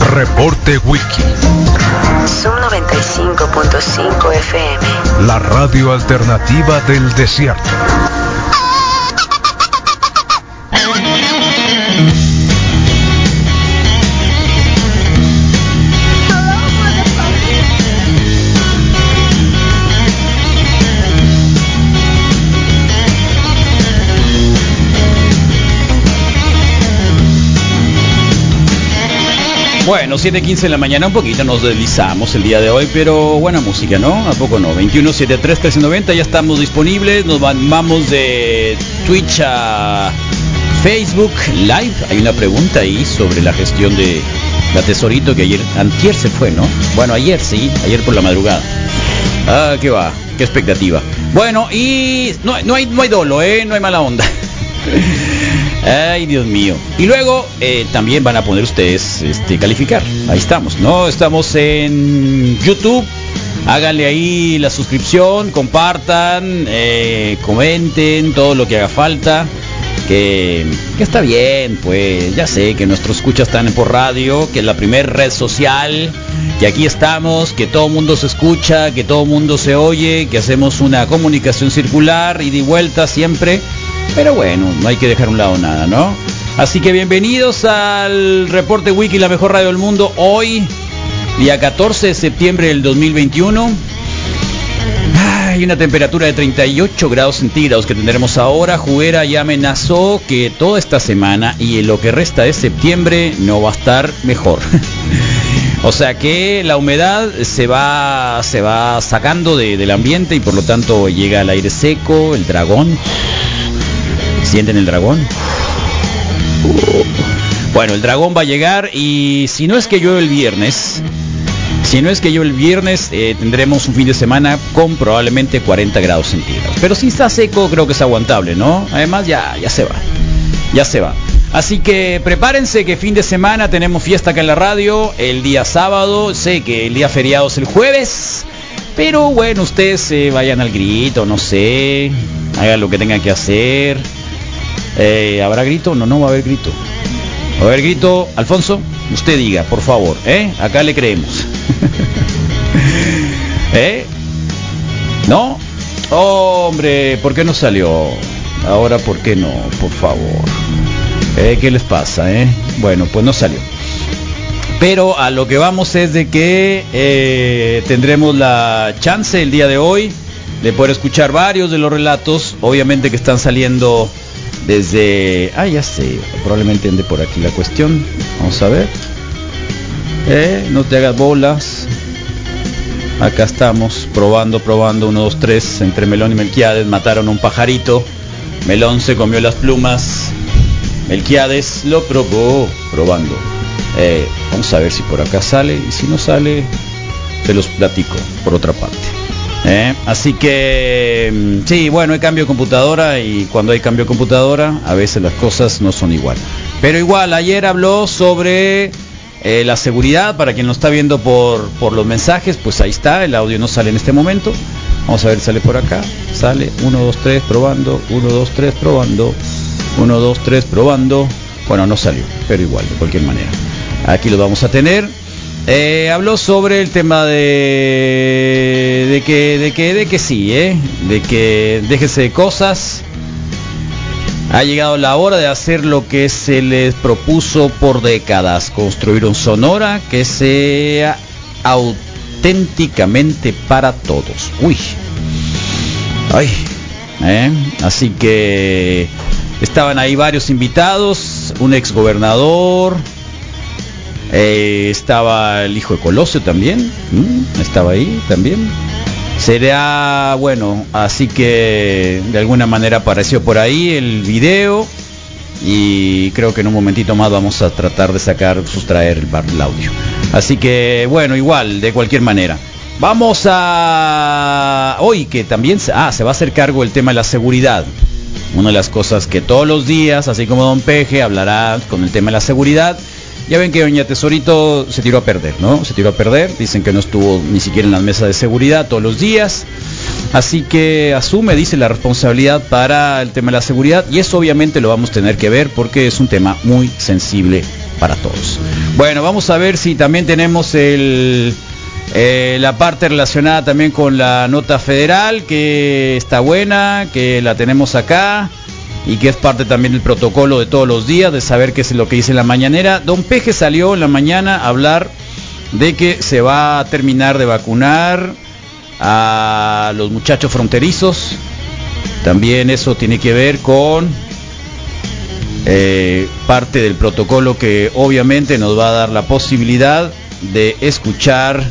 Reporte Wiki. Zoom 95.5 FM. La radio alternativa del desierto. Bueno, 7.15 de la mañana, un poquito nos deslizamos el día de hoy, pero buena música, ¿no? ¿A poco no? 2173 1390 ya estamos disponibles, nos vamos de Twitch a Facebook Live. Hay una pregunta ahí sobre la gestión de la tesorito que ayer, antier se fue, ¿no? Bueno, ayer sí, ayer por la madrugada. Ah, qué va, qué expectativa. Bueno, y no, no, hay, no hay dolo, ¿eh? No hay mala onda. Ay, Dios mío. Y luego eh, también van a poner ustedes este, calificar. Ahí estamos, ¿no? Estamos en YouTube. Háganle ahí la suscripción, compartan, eh, comenten todo lo que haga falta. Que, que, está bien, pues ya sé que nuestros escuchas están por radio, que es la primera red social, que aquí estamos, que todo mundo se escucha, que todo mundo se oye, que hacemos una comunicación circular y de vuelta siempre. Pero bueno, no hay que dejar un lado nada, ¿no? Así que bienvenidos al reporte Wiki, la mejor radio del mundo. Hoy, día 14 de septiembre del 2021. Hay una temperatura de 38 grados centígrados que tendremos ahora. Juguera ya amenazó que toda esta semana y en lo que resta de septiembre no va a estar mejor. o sea que la humedad se va, se va sacando de, del ambiente y por lo tanto llega el aire seco, el dragón. ¿Sienten el dragón? Bueno, el dragón va a llegar y si no es que llueve el viernes, si no es que llueve el viernes, eh, tendremos un fin de semana con probablemente 40 grados centígrados. Pero si está seco, creo que es aguantable, ¿no? Además, ya, ya se va. Ya se va. Así que prepárense que fin de semana tenemos fiesta acá en la radio, el día sábado, sé que el día feriado es el jueves, pero bueno, ustedes se vayan al grito, no sé, hagan lo que tengan que hacer. Eh, ¿Habrá grito? No, no va a haber grito. ¿Va a haber grito? Alfonso, usted diga, por favor, ¿eh? Acá le creemos. ¿Eh? ¿No? hombre, ¿por qué no salió? Ahora, ¿por qué no? Por favor. ¿Eh? ¿Qué les pasa? Eh? Bueno, pues no salió. Pero a lo que vamos es de que eh, tendremos la chance el día de hoy de poder escuchar varios de los relatos, obviamente que están saliendo desde... Ah, ya sé, probablemente ande por aquí la cuestión. Vamos a ver. Eh, no te hagas bolas. Acá estamos, probando, probando. Uno, dos, tres. Entre Melón y Melquiades mataron un pajarito. Melón se comió las plumas. Melquiades lo probó, probando. Eh, vamos a ver si por acá sale. Y si no sale, se los platico por otra parte. ¿Eh? Así que sí, bueno, hay cambio de computadora y cuando hay cambio de computadora a veces las cosas no son igual. Pero igual, ayer habló sobre eh, la seguridad, para quien lo está viendo por, por los mensajes, pues ahí está, el audio no sale en este momento. Vamos a ver, sale por acá, sale 1, 2, 3, probando, 1, 2, 3, probando, 1, 2, 3, probando. Bueno, no salió, pero igual, de cualquier manera. Aquí lo vamos a tener. Eh, habló sobre el tema de, de que, de que, de que sí, ¿eh? de que déjese de cosas. Ha llegado la hora de hacer lo que se les propuso por décadas, construir un Sonora que sea auténticamente para todos. Uy, ay, ¿eh? así que estaban ahí varios invitados, un ex gobernador, eh, estaba el hijo de Colosio también, estaba ahí también. Será bueno, así que de alguna manera apareció por ahí el video y creo que en un momentito más vamos a tratar de sacar, sustraer el, el audio. Así que bueno, igual, de cualquier manera. Vamos a hoy que también ah, se va a hacer cargo el tema de la seguridad. Una de las cosas que todos los días, así como Don Peje, hablará con el tema de la seguridad. Ya ven que Doña Tesorito se tiró a perder, ¿no? Se tiró a perder. Dicen que no estuvo ni siquiera en la mesa de seguridad todos los días. Así que asume, dice, la responsabilidad para el tema de la seguridad. Y eso obviamente lo vamos a tener que ver porque es un tema muy sensible para todos. Bueno, vamos a ver si también tenemos el, eh, la parte relacionada también con la nota federal, que está buena, que la tenemos acá y que es parte también del protocolo de todos los días, de saber qué es lo que dice la mañanera. Don Peje salió en la mañana a hablar de que se va a terminar de vacunar a los muchachos fronterizos. También eso tiene que ver con eh, parte del protocolo que obviamente nos va a dar la posibilidad de escuchar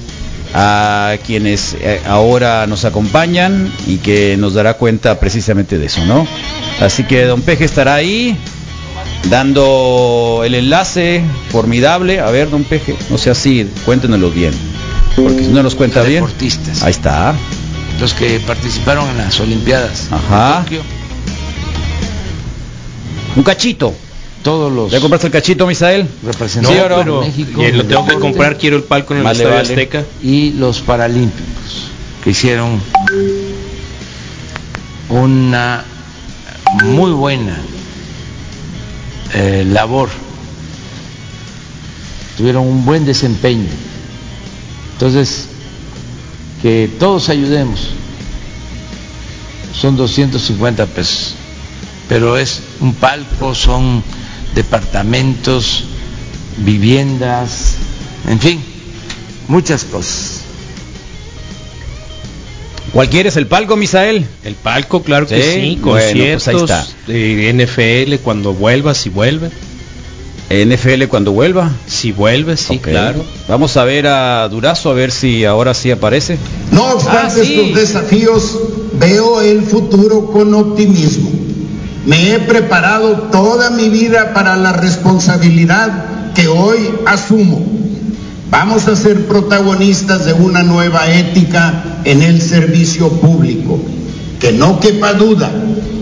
a quienes eh, ahora nos acompañan y que nos dará cuenta precisamente de eso, ¿no? Así que don Peje estará ahí dando el enlace formidable. A ver, don Peje, no sea así, cuéntenoslo bien. Porque si no nos cuenta Los bien. deportistas. Ahí está. Los que participaron en las Olimpiadas Ajá. de Tokio, Un cachito. Todos los ¿Ya compraste el cachito, Misael? ¿o no? de pero México y lo tengo que comprar, quiero el palco en el Estadio vale. Azteca. y los paralímpicos que hicieron una muy buena eh, labor tuvieron un buen desempeño entonces que todos ayudemos son 250 pesos pero es un palco son departamentos viviendas en fin muchas cosas ¿Cuál es el palco, Misael? El palco, claro que Sí, sí, bueno, pues ahí conciertos, está. de NFL cuando vuelva, si vuelve, NFL cuando vuelva. si vuelve, sí, claro. Vamos a ver a Durazo, a ver si ahora sí aparece. No obstante Ah, sí. estos desafíos, veo el futuro con optimismo. Me he preparado toda mi vida para la responsabilidad que hoy asumo. Vamos a ser protagonistas de una nueva ética en el servicio público. Que no quepa duda,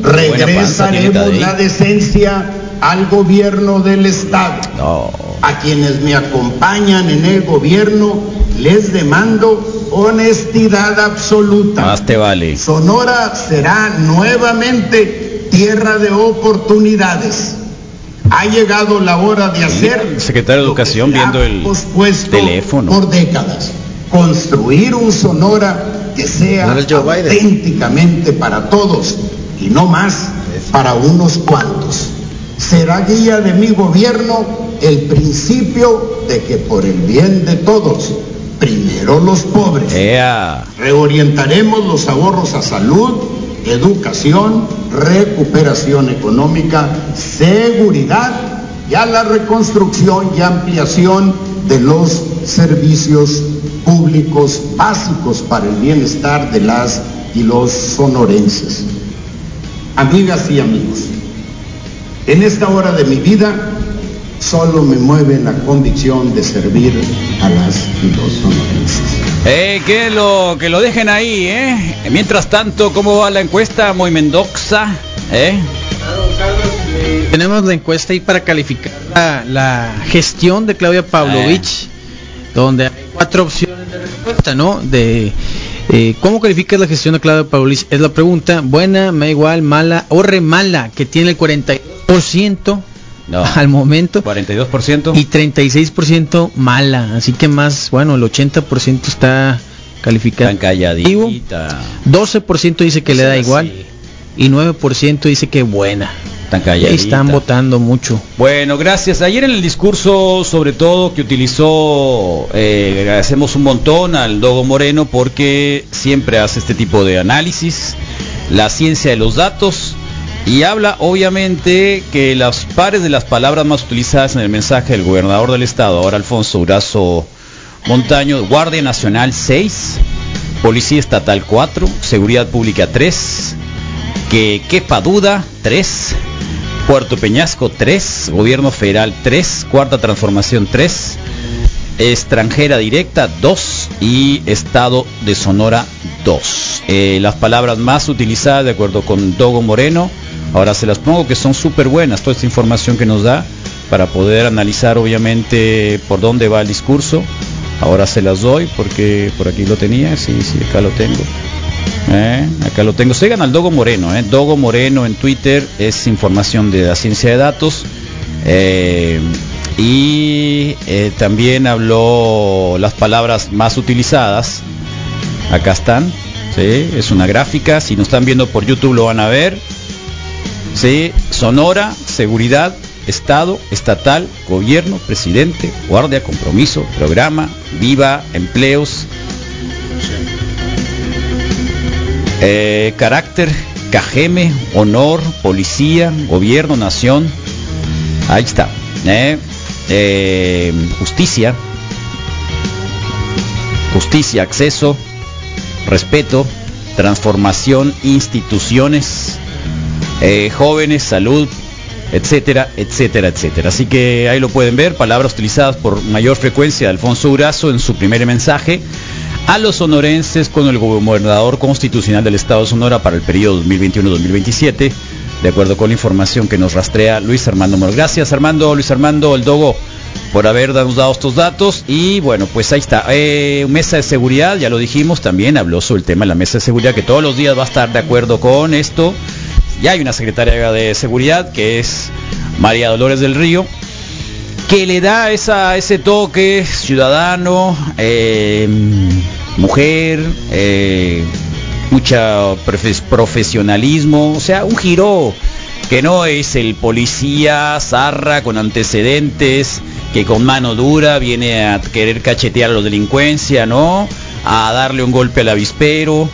regresaremos la decencia al gobierno del Estado. No. A quienes me acompañan en el gobierno les demando honestidad absoluta. Más te vale. Sonora será nuevamente tierra de oportunidades. Ha llegado la hora de hacer el secretario de lo que Educación viendo el teléfono. por décadas. Construir un Sonora que sea auténticamente para todos y no más para unos cuantos. Será guía de mi gobierno el principio de que por el bien de todos, primero los pobres. Ea. Reorientaremos los ahorros a salud, educación, recuperación económica, seguridad y a la reconstrucción y ampliación de los servicios públicos básicos para el bienestar de las y los sonorenses. Amigas y amigos, en esta hora de mi vida solo me mueve la convicción de servir a las y los sonorenses. Eh, que lo que lo dejen ahí, ¿eh? Mientras tanto, ¿cómo va la encuesta? Muy Mendoza, ¿eh? Tenemos la encuesta ahí para calificar la, la gestión de Claudia Pavlovich, donde hay cuatro opciones de respuesta, ¿no? De eh, cómo calificas la gestión de Claudia Pavlovich es la pregunta. Buena, me da igual, mala o re mala, que tiene el 42% No. al momento 42%. y 36% mala. Así que más, bueno, el 80% está calificado. Tan calladita. 12% dice que le da igual y 9% dice que buena. Tan calladita. están votando mucho. Bueno, gracias. Ayer en el discurso, sobre todo, que utilizó, eh, agradecemos un montón al Dogo Moreno porque siempre hace este tipo de análisis, la ciencia de los datos, y habla obviamente que las pares de las palabras más utilizadas en el mensaje del gobernador del estado, ahora Alfonso Durazo Montaño, Guardia Nacional 6, Policía Estatal 4, Seguridad Pública 3, que quepa duda 3, Puerto Peñasco 3, Gobierno Federal 3, Cuarta Transformación 3, Extranjera Directa 2, y Estado de Sonora 2. Eh, las palabras más utilizadas de acuerdo con Dogo Moreno, ahora se las pongo que son súper buenas, toda esta información que nos da para poder analizar obviamente por dónde va el discurso. Ahora se las doy porque por aquí lo tenía, sí, sí, acá lo tengo. Eh, acá lo tengo. Sigan al Dogo Moreno, eh. Dogo Moreno en Twitter es información de la ciencia de datos. Eh, y también habló las palabras más utilizadas. Acá están. Es una gráfica. Si nos están viendo por YouTube lo van a ver. ¿Sí? Sonora, seguridad, Estado, estatal, gobierno, presidente, guardia, compromiso, programa, viva, empleos, eh, carácter, cajeme, honor, policía, gobierno, nación. Ahí está. ¿eh? Eh, justicia, justicia, acceso, respeto, transformación, instituciones, eh, jóvenes, salud, etcétera, etcétera, etcétera. Así que ahí lo pueden ver, palabras utilizadas por mayor frecuencia de Alfonso Durazo en su primer mensaje a los sonorenses con el gobernador constitucional del Estado de Sonora para el periodo 2021-2027, de acuerdo con la información que nos rastrea Luis Armando Moro. Gracias Armando, Luis Armando, el Dogo, por habernos dado estos datos. Y bueno, pues ahí está. Eh, mesa de seguridad, ya lo dijimos, también habló sobre el tema de la mesa de seguridad, que todos los días va a estar de acuerdo con esto. Ya hay una secretaria de seguridad que es María Dolores del Río, que le da esa, ese toque ciudadano, eh, mujer, eh, mucha profe- profesionalismo, o sea, un giro que no es el policía zarra con antecedentes, que con mano dura viene a querer cachetear a la delincuencia, ¿no? A darle un golpe al avispero,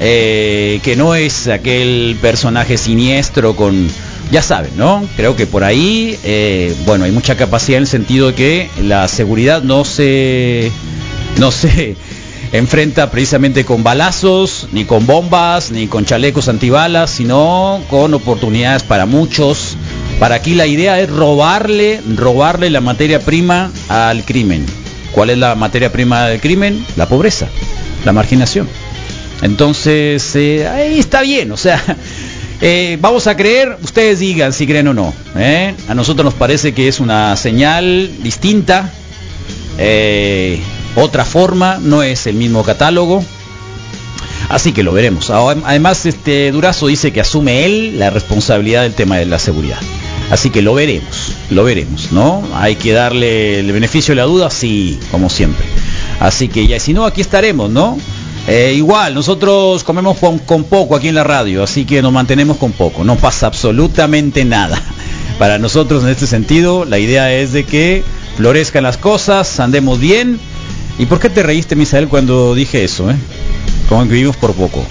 eh, que no es aquel personaje siniestro con, ya saben, ¿no? Creo que por ahí, eh, bueno, hay mucha capacidad en el sentido de que la seguridad no se, no se enfrenta precisamente con balazos, ni con bombas, ni con chalecos antibalas, sino con oportunidades para muchos. Para aquí la idea es robarle, robarle la materia prima al crimen. ¿Cuál es la materia prima del crimen? La pobreza, la marginación. Entonces, eh, ahí está bien, o sea, eh, vamos a creer, ustedes digan si creen o no. ¿eh? A nosotros nos parece que es una señal distinta, otra forma, no es el mismo catálogo. Así que lo veremos. Además, este Durazo dice que asume él la responsabilidad del tema de la seguridad. Así que lo veremos, lo veremos, ¿no? Hay que darle el beneficio de la duda, sí, como siempre. Así que ya, si no, aquí estaremos, ¿no? Eh, igual, nosotros comemos con, poco aquí en la radio, así que nos mantenemos con poco, no pasa absolutamente nada. Para nosotros en este sentido, la idea es de que florezcan las cosas, andemos bien. ¿Y por qué te reíste, Misael, cuando dije eso, eh? Como que vivimos por poco.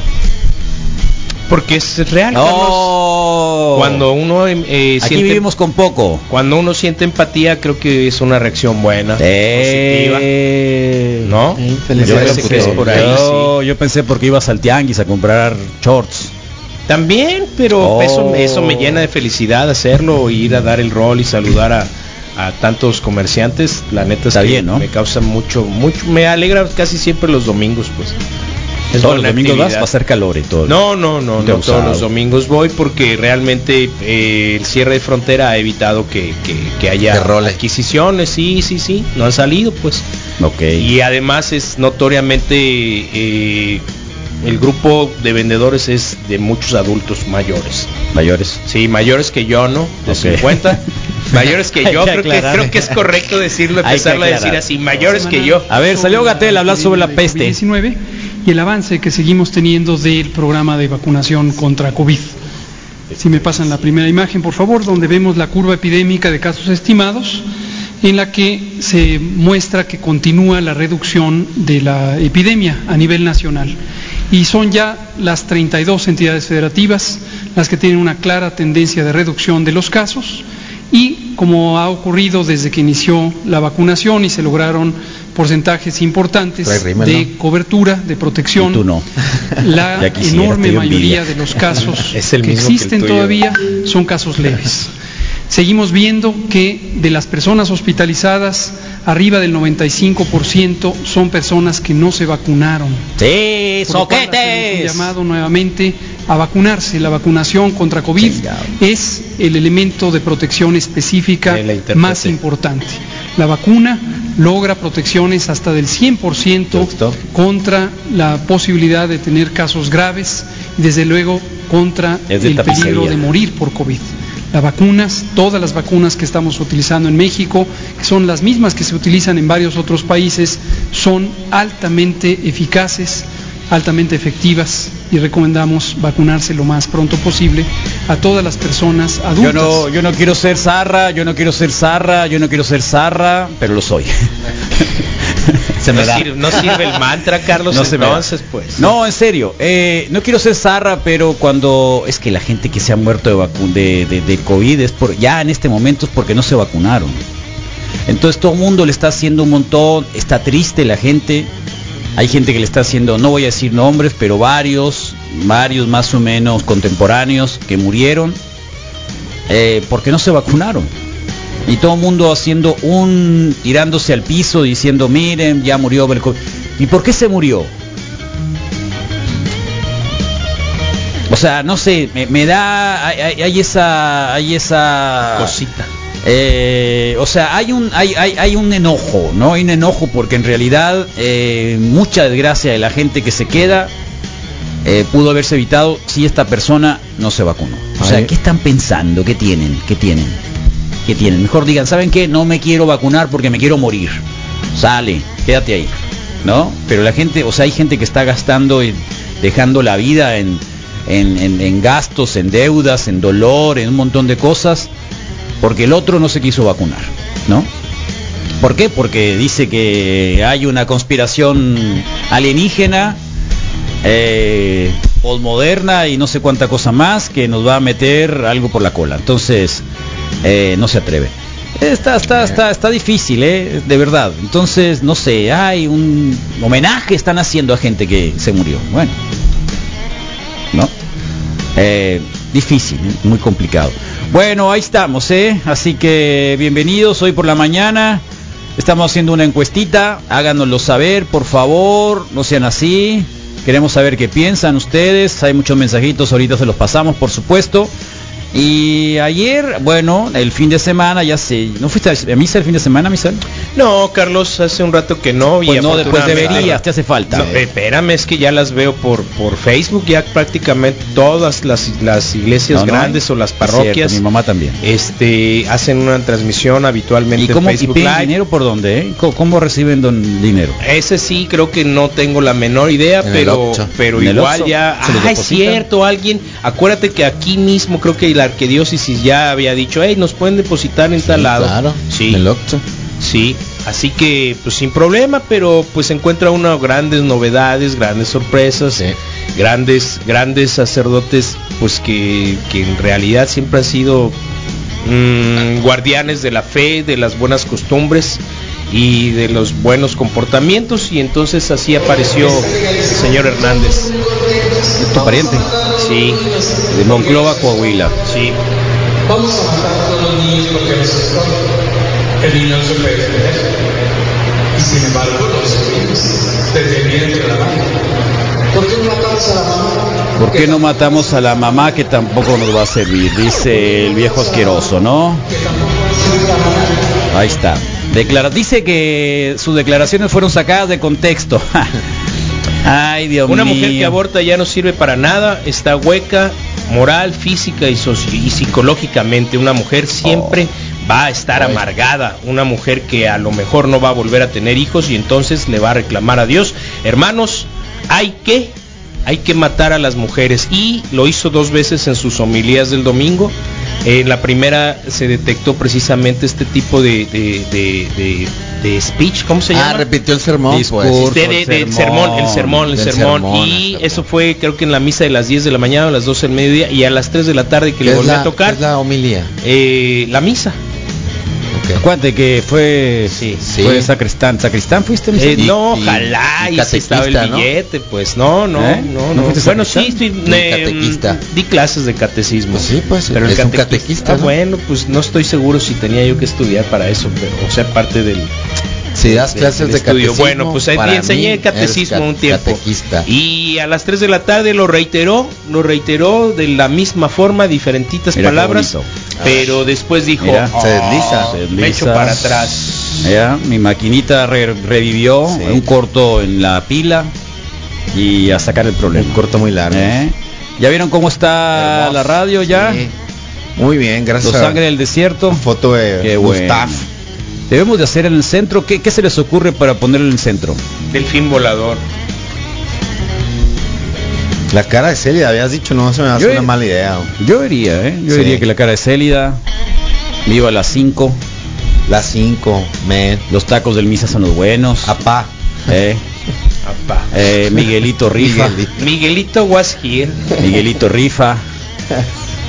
Porque es real, Carlos. ¡Oh! Cuando uno eh, Aquí siente, vivimos con poco. cuando uno siente empatía, creo que es una reacción buena, Eh, positiva, ¿no? Sí, Me felicidades parece por que es por ahí, yo, sí. yo pensé porque ibas al tianguis a comprar shorts. También, pero Oh. eso, eso me llena de felicidad hacerlo, ir a dar el rol y saludar a, a tantos comerciantes. La neta es Está que bien, ¿no? me causa mucho, mucho, me alegra casi siempre los domingos, pues. Es Todos los domingos vas va a hacer calor y todo. No, no, no, no todos los domingos voy porque realmente eh, el cierre de frontera ha evitado que, que- que haya adquisiciones, sí, sí, sí, no han salido pues. Ok. Y además es notoriamente eh, el grupo de vendedores es de muchos adultos mayores. Mayores. Sí, mayores que yo, ¿no? De Ok. 50. Mayores que yo, que creo que, aclarar. creo que es correcto decirlo, empezarlo a decir así, mayores que yo. A ver, salió Gatel a hablar sobre la peste. 19 y el avance que seguimos teniendo del programa de vacunación contra COVID. Si me pasan la primera imagen, por favor, donde vemos la curva epidémica de casos estimados, en la que se muestra que continúa la reducción de la epidemia a nivel nacional. Y son ya las 32 entidades federativas las que tienen una clara tendencia de reducción de los casos y como ha ocurrido desde que inició la vacunación y se lograron porcentajes importantes de ¿no? cobertura, de protección, Y tú no. la enorme mayoría de los casos Es el que existen todavía son casos leves. Seguimos viendo que de las personas hospitalizadas arriba del 95% son personas que no se vacunaron. Sí, Por hacemos un llamado nuevamente a vacunarse. La vacunación contra COVID es el elemento de protección específica más importante. La vacuna logra protecciones hasta del 100% Justo. contra la posibilidad de tener casos graves y desde luego contra el peligro de morir por COVID. Las vacunas, todas las vacunas que estamos utilizando en México, que son las mismas que se utilizan en varios otros países, son altamente eficaces, altamente efectivas y recomendamos vacunarse lo más pronto posible a todas las personas Yo adultas. no, yo no quiero ser zarra, yo no quiero ser zarra, yo no quiero ser zarra, pero lo soy. se me no, da. sirve, no sirve el mantra, Carlos, No entonces pues. No, en serio, eh, no quiero ser zarra, pero cuando es que la gente que se ha muerto de, vacu- de, de- de COVID es por, ya en este momento es porque no se vacunaron. Entonces todo el mundo le está haciendo un montón, está triste la gente. Hay gente que le está haciendo, no voy a decir nombres, pero varios, varios más o menos contemporáneos que murieron eh, porque no se vacunaron. Y todo el mundo haciendo un, tirándose al piso diciendo, miren, ya murió el COVID". ¿Y por qué se murió? O sea, no sé, me, me da, hay, esa, hay esa Cosita. eh, o sea, hay un, hay, hay, hay un enojo, ¿no? Hay un enojo porque en realidad eh, mucha desgracia de la gente que se queda eh, pudo haberse evitado si esta persona no se vacunó. O sea. ¿qué están pensando? ¿Qué tienen? ¿Qué tienen? ¿Qué tienen? Mejor digan, ¿saben qué? No me quiero vacunar porque me quiero morir. Sale, quédate ahí, ¿no? Pero la gente, o sea, hay gente que está gastando y dejando la vida en, en, en- en gastos, en deudas, en dolor, en un montón de cosas, porque el otro no se quiso vacunar, ¿no? ¿Por qué? Porque dice que hay una conspiración alienígena, eh, postmoderna y no sé cuánta cosa más que nos va a meter algo por la cola. Entonces, eh, no se atreve. Está, está, está, está difícil, ¿eh? de verdad. Entonces, no sé, hay un homenaje están haciendo a gente que se murió. Bueno, ¿no? Eh, difícil, muy complicado. Bueno, ahí estamos, ¿eh? Así que bienvenidos hoy por la mañana. Estamos haciendo una encuestita, háganoslo saber, por favor, no sean así. Queremos saber qué piensan ustedes. Hay muchos mensajitos, ahorita se los pasamos, por supuesto. Y ayer, bueno, el fin de semana, ya sé, ¿no fuiste a misa el fin de semana, Misal? No, Carlos, hace un rato que no. y Pues no, después deberías, te hace falta. No, eh, espérame, es que ya las veo por, por Facebook, ya prácticamente todas las, las iglesias No, no, grandes o las cierto, parroquias mi mamá también. este hacen una transmisión habitualmente ¿Y cómo en y Facebook piden Live. dinero por dónde? eh? ¿Cómo, cómo reciben don dinero? Ese sí creo que no tengo la menor idea, En pero pero igual ya ¿Se los ah, es cierto, alguien, acuérdate que aquí mismo creo que la arquidiócesis ya había dicho, "Hey, nos pueden depositar en tal lado." Claro, Sí. el Oxxo. Sí, así que pues sin problema, pero pues encuentra uno grandes novedades, grandes sorpresas, Sí. grandes grandes sacerdotes pues que, que en realidad siempre han sido mm, guardianes de la fe, de las buenas costumbres y de los buenos comportamientos y entonces así apareció el señor Hernández. ¿Es tu pariente? Sí, De Monclova, Coahuila. sí. Vamos a matar a todos los niños porque nos esconden. El niño no se puede defender. Y sin embargo, los subimos desde el vientre de la madre. ¿Por qué no matamos a la mamá? ¿Por qué no matamos a la mamá que tampoco nos va a servir? Dice el viejo asqueroso, ¿no? Ahí está. Declara dice que sus declaraciones fueron sacadas de contexto. Ay, Dios Una mío. mujer que aborta ya no sirve para nada, está hueca, moral, física y, psicológicamente. Una mujer siempre va a estar amargada. Una mujer que a lo mejor no va a volver a tener hijos y entonces le va a reclamar a Dios. Hermanos, hay que, hay que matar a las mujeres. Y lo hizo dos veces en sus homilías del domingo. En la primera se detectó precisamente este tipo de, de, de- de- de speech, ¿cómo se llama? Ah, repitió el sermón, Discurso. pues. de, de- del sermón, el sermón, el sermón. sermón, y el sermón. eso fue creo que en la misa de las 10 de la mañana, a las 12 del mediodía y a las 3 de la tarde que ¿Qué le volvió la- a tocar qué es la homilía? eh, la misa. Ok. Acuérdate que fue, Sí. Sí. fue sacristán. ¿Sacristán fuiste? Eh, Y- no, y- ojalá, y y, estaba el catequista, ¿no? billete, pues no, no, ¿Eh? no, ¿No Bueno, sí, estoy, eh, catequista. di clases de catecismo. Pues sí, pues, pero el es un catequista, Ah, ¿no? bueno, pues no estoy seguro si tenía yo que estudiar para eso, pero o sea, parte del Si das de- clases de estudio. catecismo, Bueno, pues ahí enseñé el catecismo un tiempo. catequista. Y a las 3 de la tarde lo reiteró, lo reiteró de la misma forma, diferentitas palabras. Pero después dijo, Mira, "Oh, se desliza. Se me desliza. echo para atrás. Ya, mi maquinita re- revivió Sí. un corto en la pila y a sacar el problema. Un corto muy largo. ¿Eh? ¿Ya vieron cómo está Hermoso. la radio ya? Sí. Muy bien, gracias. Los Ángeles del Desierto. Foto de Qué bueno. Gustav. Debemos de hacer en el centro. ¿Qué, qué se les ocurre para ponerlo en el centro? Delfín volador. La cara de Celia, habías dicho, no se me hace Yo- una mala idea. Yo diría, ¿eh? Yo Sí. diría que la cara de Célida, viva las 5, Las 5, men. los tacos del Misa son los buenos. Apá. Eh, Apá. eh, Miguelito Rifa. Miguelito. Miguelito was here. Miguelito Rifa.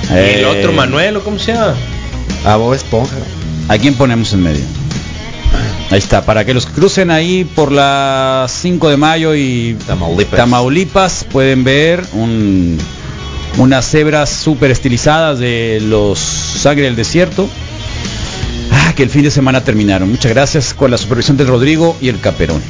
Y el Eh, otro Manuel, ¿o cómo se llama? A Bob Esponja. ¿A quién ponemos en medio? Ahí está, para que los crucen ahí por la 5 de mayo y Tamaulipas. Tamaulipas pueden ver un- unas cebras súper estilizadas de los Sangre del Desierto. Ah, que el fin de semana terminaron. Muchas gracias con la supervisión del Rodrigo y el Caperón.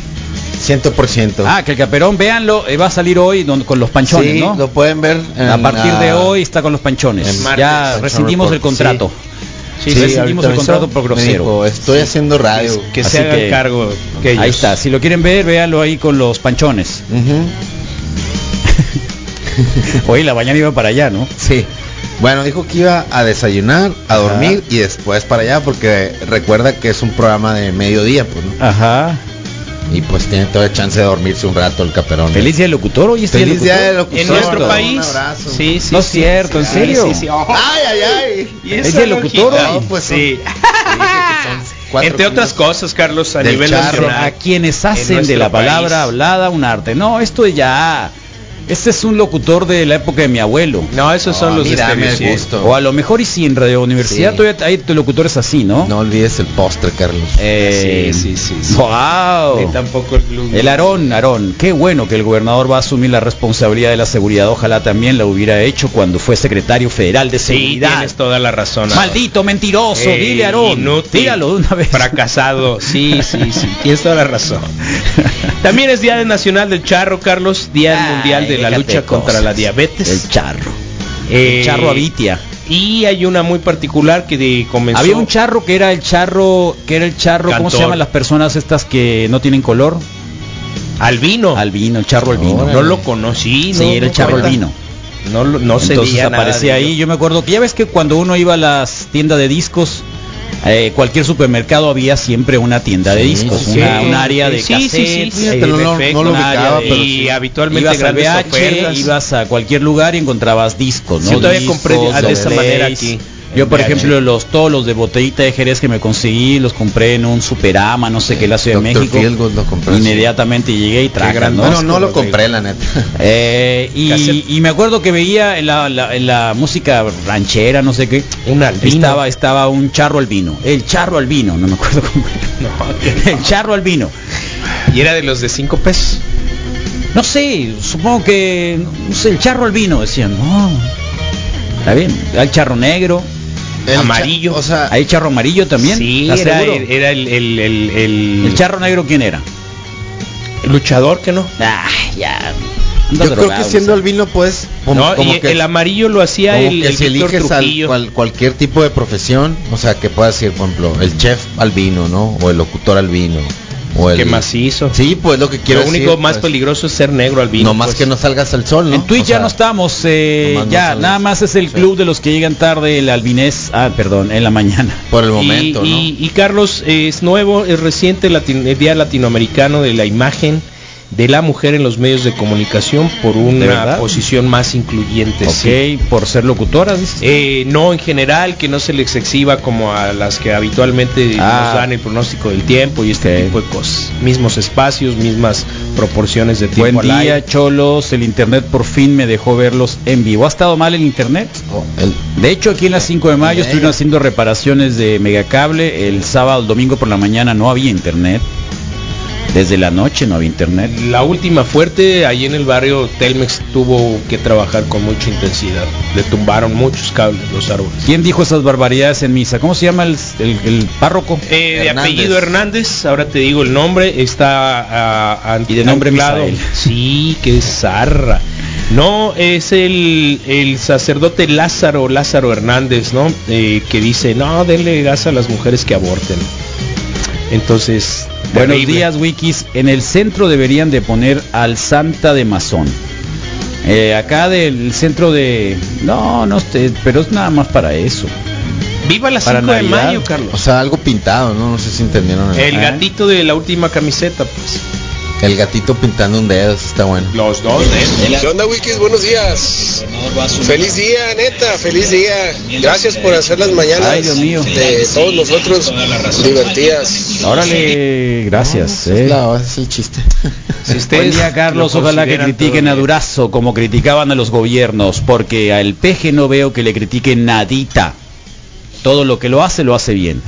100%. Ah, que el Caperón, véanlo, eh, va a salir hoy don- con los panchones, sí, ¿no? lo pueden ver. en A partir de hoy está con los panchones. martes, ya rescindimos el contrato. Sí, Sí, sí, rescindimos ahorita el contrato por grosero. dijo, estoy haciendo radio. que se haga que- cargo que ellos. Ahí está, si lo quieren ver, véanlo ahí con los panchones. Ujú. Hoy la mañana iba para allá, ¿no? Sí. Bueno, dijo que iba a desayunar, a dormir y después para allá porque recuerda que es un programa de mediodía, pues, ¿no? Ajá. Y pues tiene toda chance de dormirse un rato el caperón. Feliz día del locutor, hoy es Feliz día del locutor. En nuestro Un país. abrazo. Sí, sí. No es sí. cierto, ¿en serio? sí, sí. Oh. Ay, ay, ay. Y ¿Es esa del locutor hoy? pues, sí. Entre otras cosas, Carlos, a nivel charro, nacional. A quienes En hacen de la palabra hablada un arte. No, esto ya. Este es un locutor de la época de mi abuelo. No, esos son No, los de gusto. O a lo mejor y si en Radio Universidad Sí. todavía hay locutores así, ¿no? No olvides el postre, Carlos. Eh, Sí, sí, sí, sí. Wow. Ni tampoco el blues. El Aarón, Aarón, qué bueno que el gobernador va a asumir la responsabilidad de la seguridad. Ojalá también la hubiera hecho cuando fue secretario federal de Sí, seguridad. tienes toda la razón. Maldito mentiroso, dile Aarón. inútil, Tíralo de una vez. Fracasado. Sí, sí, sí. Tienes toda la razón. También es Día Nacional del Charro, Carlos. Día Ay, Mundial de la déjate lucha contra la diabetes. El charro. Eh, El charro Avitia. Y hay una muy particular que de- comenzó. Había un charro que era el charro, que era el charro, ¿cómo se Cantor. llaman las personas estas que no tienen color? albino. Albino, el charro albino. No lo conocí. Sí, no, era el no charro cuenta. albino. No, no se Entonces aparecía de ahí. Yo me acuerdo que ya ves que cuando uno iba a las tiendas de discos, eh, cualquier supermercado había siempre una tienda de discos, sí, una, sí. un área de cassettes, eh, y sí. habitualmente ibas a ofertas. ibas a cualquier lugar y encontrabas discos, ¿no? Sí, todavía Discos, compré de- esa manera aquí, Yo por VH. ejemplo los todos los de botellita de Jerez que me conseguí los compré en un Superama, no sé qué, la Ciudad de. México. Compré. Inmediatamente llegué y traje, gran- ¿no? Bueno, no lo compré, la neta. Eh, y, me acuerdo que veía en la, la- en la música ranchera, no sé qué, Un albino. estaba, estaba un charro albino. El charro albino, no me acuerdo cómo No, era. El charro albino. y era de los de 5 pesos. No sé, supongo que, no sé, el charro albino, decían, no. Está bien, hay charro negro, El Amarillo. cha- O sea, hay charro amarillo también. Sí, ¿estás era, seguro? era el, el, el, el- El charro negro, ¿quién era? luchador que no. Ah, ya. yo creo que siendo albino, pues, como, no, como y que, el amarillo lo hacía como el, que el si Víctor eliges al- cual- cualquier tipo de profesión, o sea, que pueda decir, por ejemplo, el chef albino, ¿no? O el locutor albino. O el que macizo. Sí, pues lo que quiero lo único decir, más pues, peligroso es ser negro albino. No más pues. que no salgas al sol, ¿no? En Twitch O ya sea, no estamos, eh, no ya, nada más es el Sí. club de los que llegan tarde, el albinés, ah, perdón, en la mañana. Por el momento, y, ¿no? y Carlos, es nuevo, es reciente el Día Latinoamericano de la Imagen de la Mujer en los Medios de Comunicación por ¿De una posición más incluyente. Ok, sí. por ser locutora, dices. Eh, no en general, que no se les exhiba como a las que habitualmente Ah. nos dan el pronóstico del tiempo y este tipo de cosas. Mismos espacios, mismas proporciones de tiempo. Buen al día, aire. cholos. El internet por fin me dejó verlos en vivo. ¿Ha estado mal el internet? Oh, el- De hecho, aquí en las 5 de mayo Eh. estuvieron haciendo reparaciones de megacable. El sábado, el domingo por la mañana no había internet. Desde la noche no había internet. La última fuerte, ahí en el barrio Telmex tuvo que trabajar con mucha intensidad. Le tumbaron muchos cables, los árboles. ¿Quién dijo esas barbaridades en misa? ¿Cómo se llama el, el- el párroco? Eh, de Hernández. apellido Hernández, ahora te digo el nombre, está ah, Y de nombre. Misael. Sí, que zarra. No, es el, el sacerdote Lázaro, Lázaro Hernández, ¿no? Eh, que dice, no, denle gas a las mujeres que aborten. Entonces, Buenos terrible. días, Wikis. En el centro deberían de poner al Santa de Masón. Eh, acá del centro de... No, no, sé, pero es nada más para eso. Viva la Para 5 de mayo, O Carlos. sea, algo pintado, ¿no? No sé si entendieron. El, El gatito de la última camiseta, pues. El gatito pintando un dedo, eso está bueno. Los dos, ¿eh? ¿Qué onda, Wikis? Buenos días. Feliz día, neta, feliz día. Gracias por hacer las mañanas Ay, Dios mío. de todos nosotros divertidas. Órale, gracias. Es, eh. es el chiste. Si ustedes día, Carlos. lo Ojalá que critiquen a. Durazo como criticaban a los gobiernos, porque al peje no veo que le critiquen nadita. Todo lo que lo hace, lo hace bien.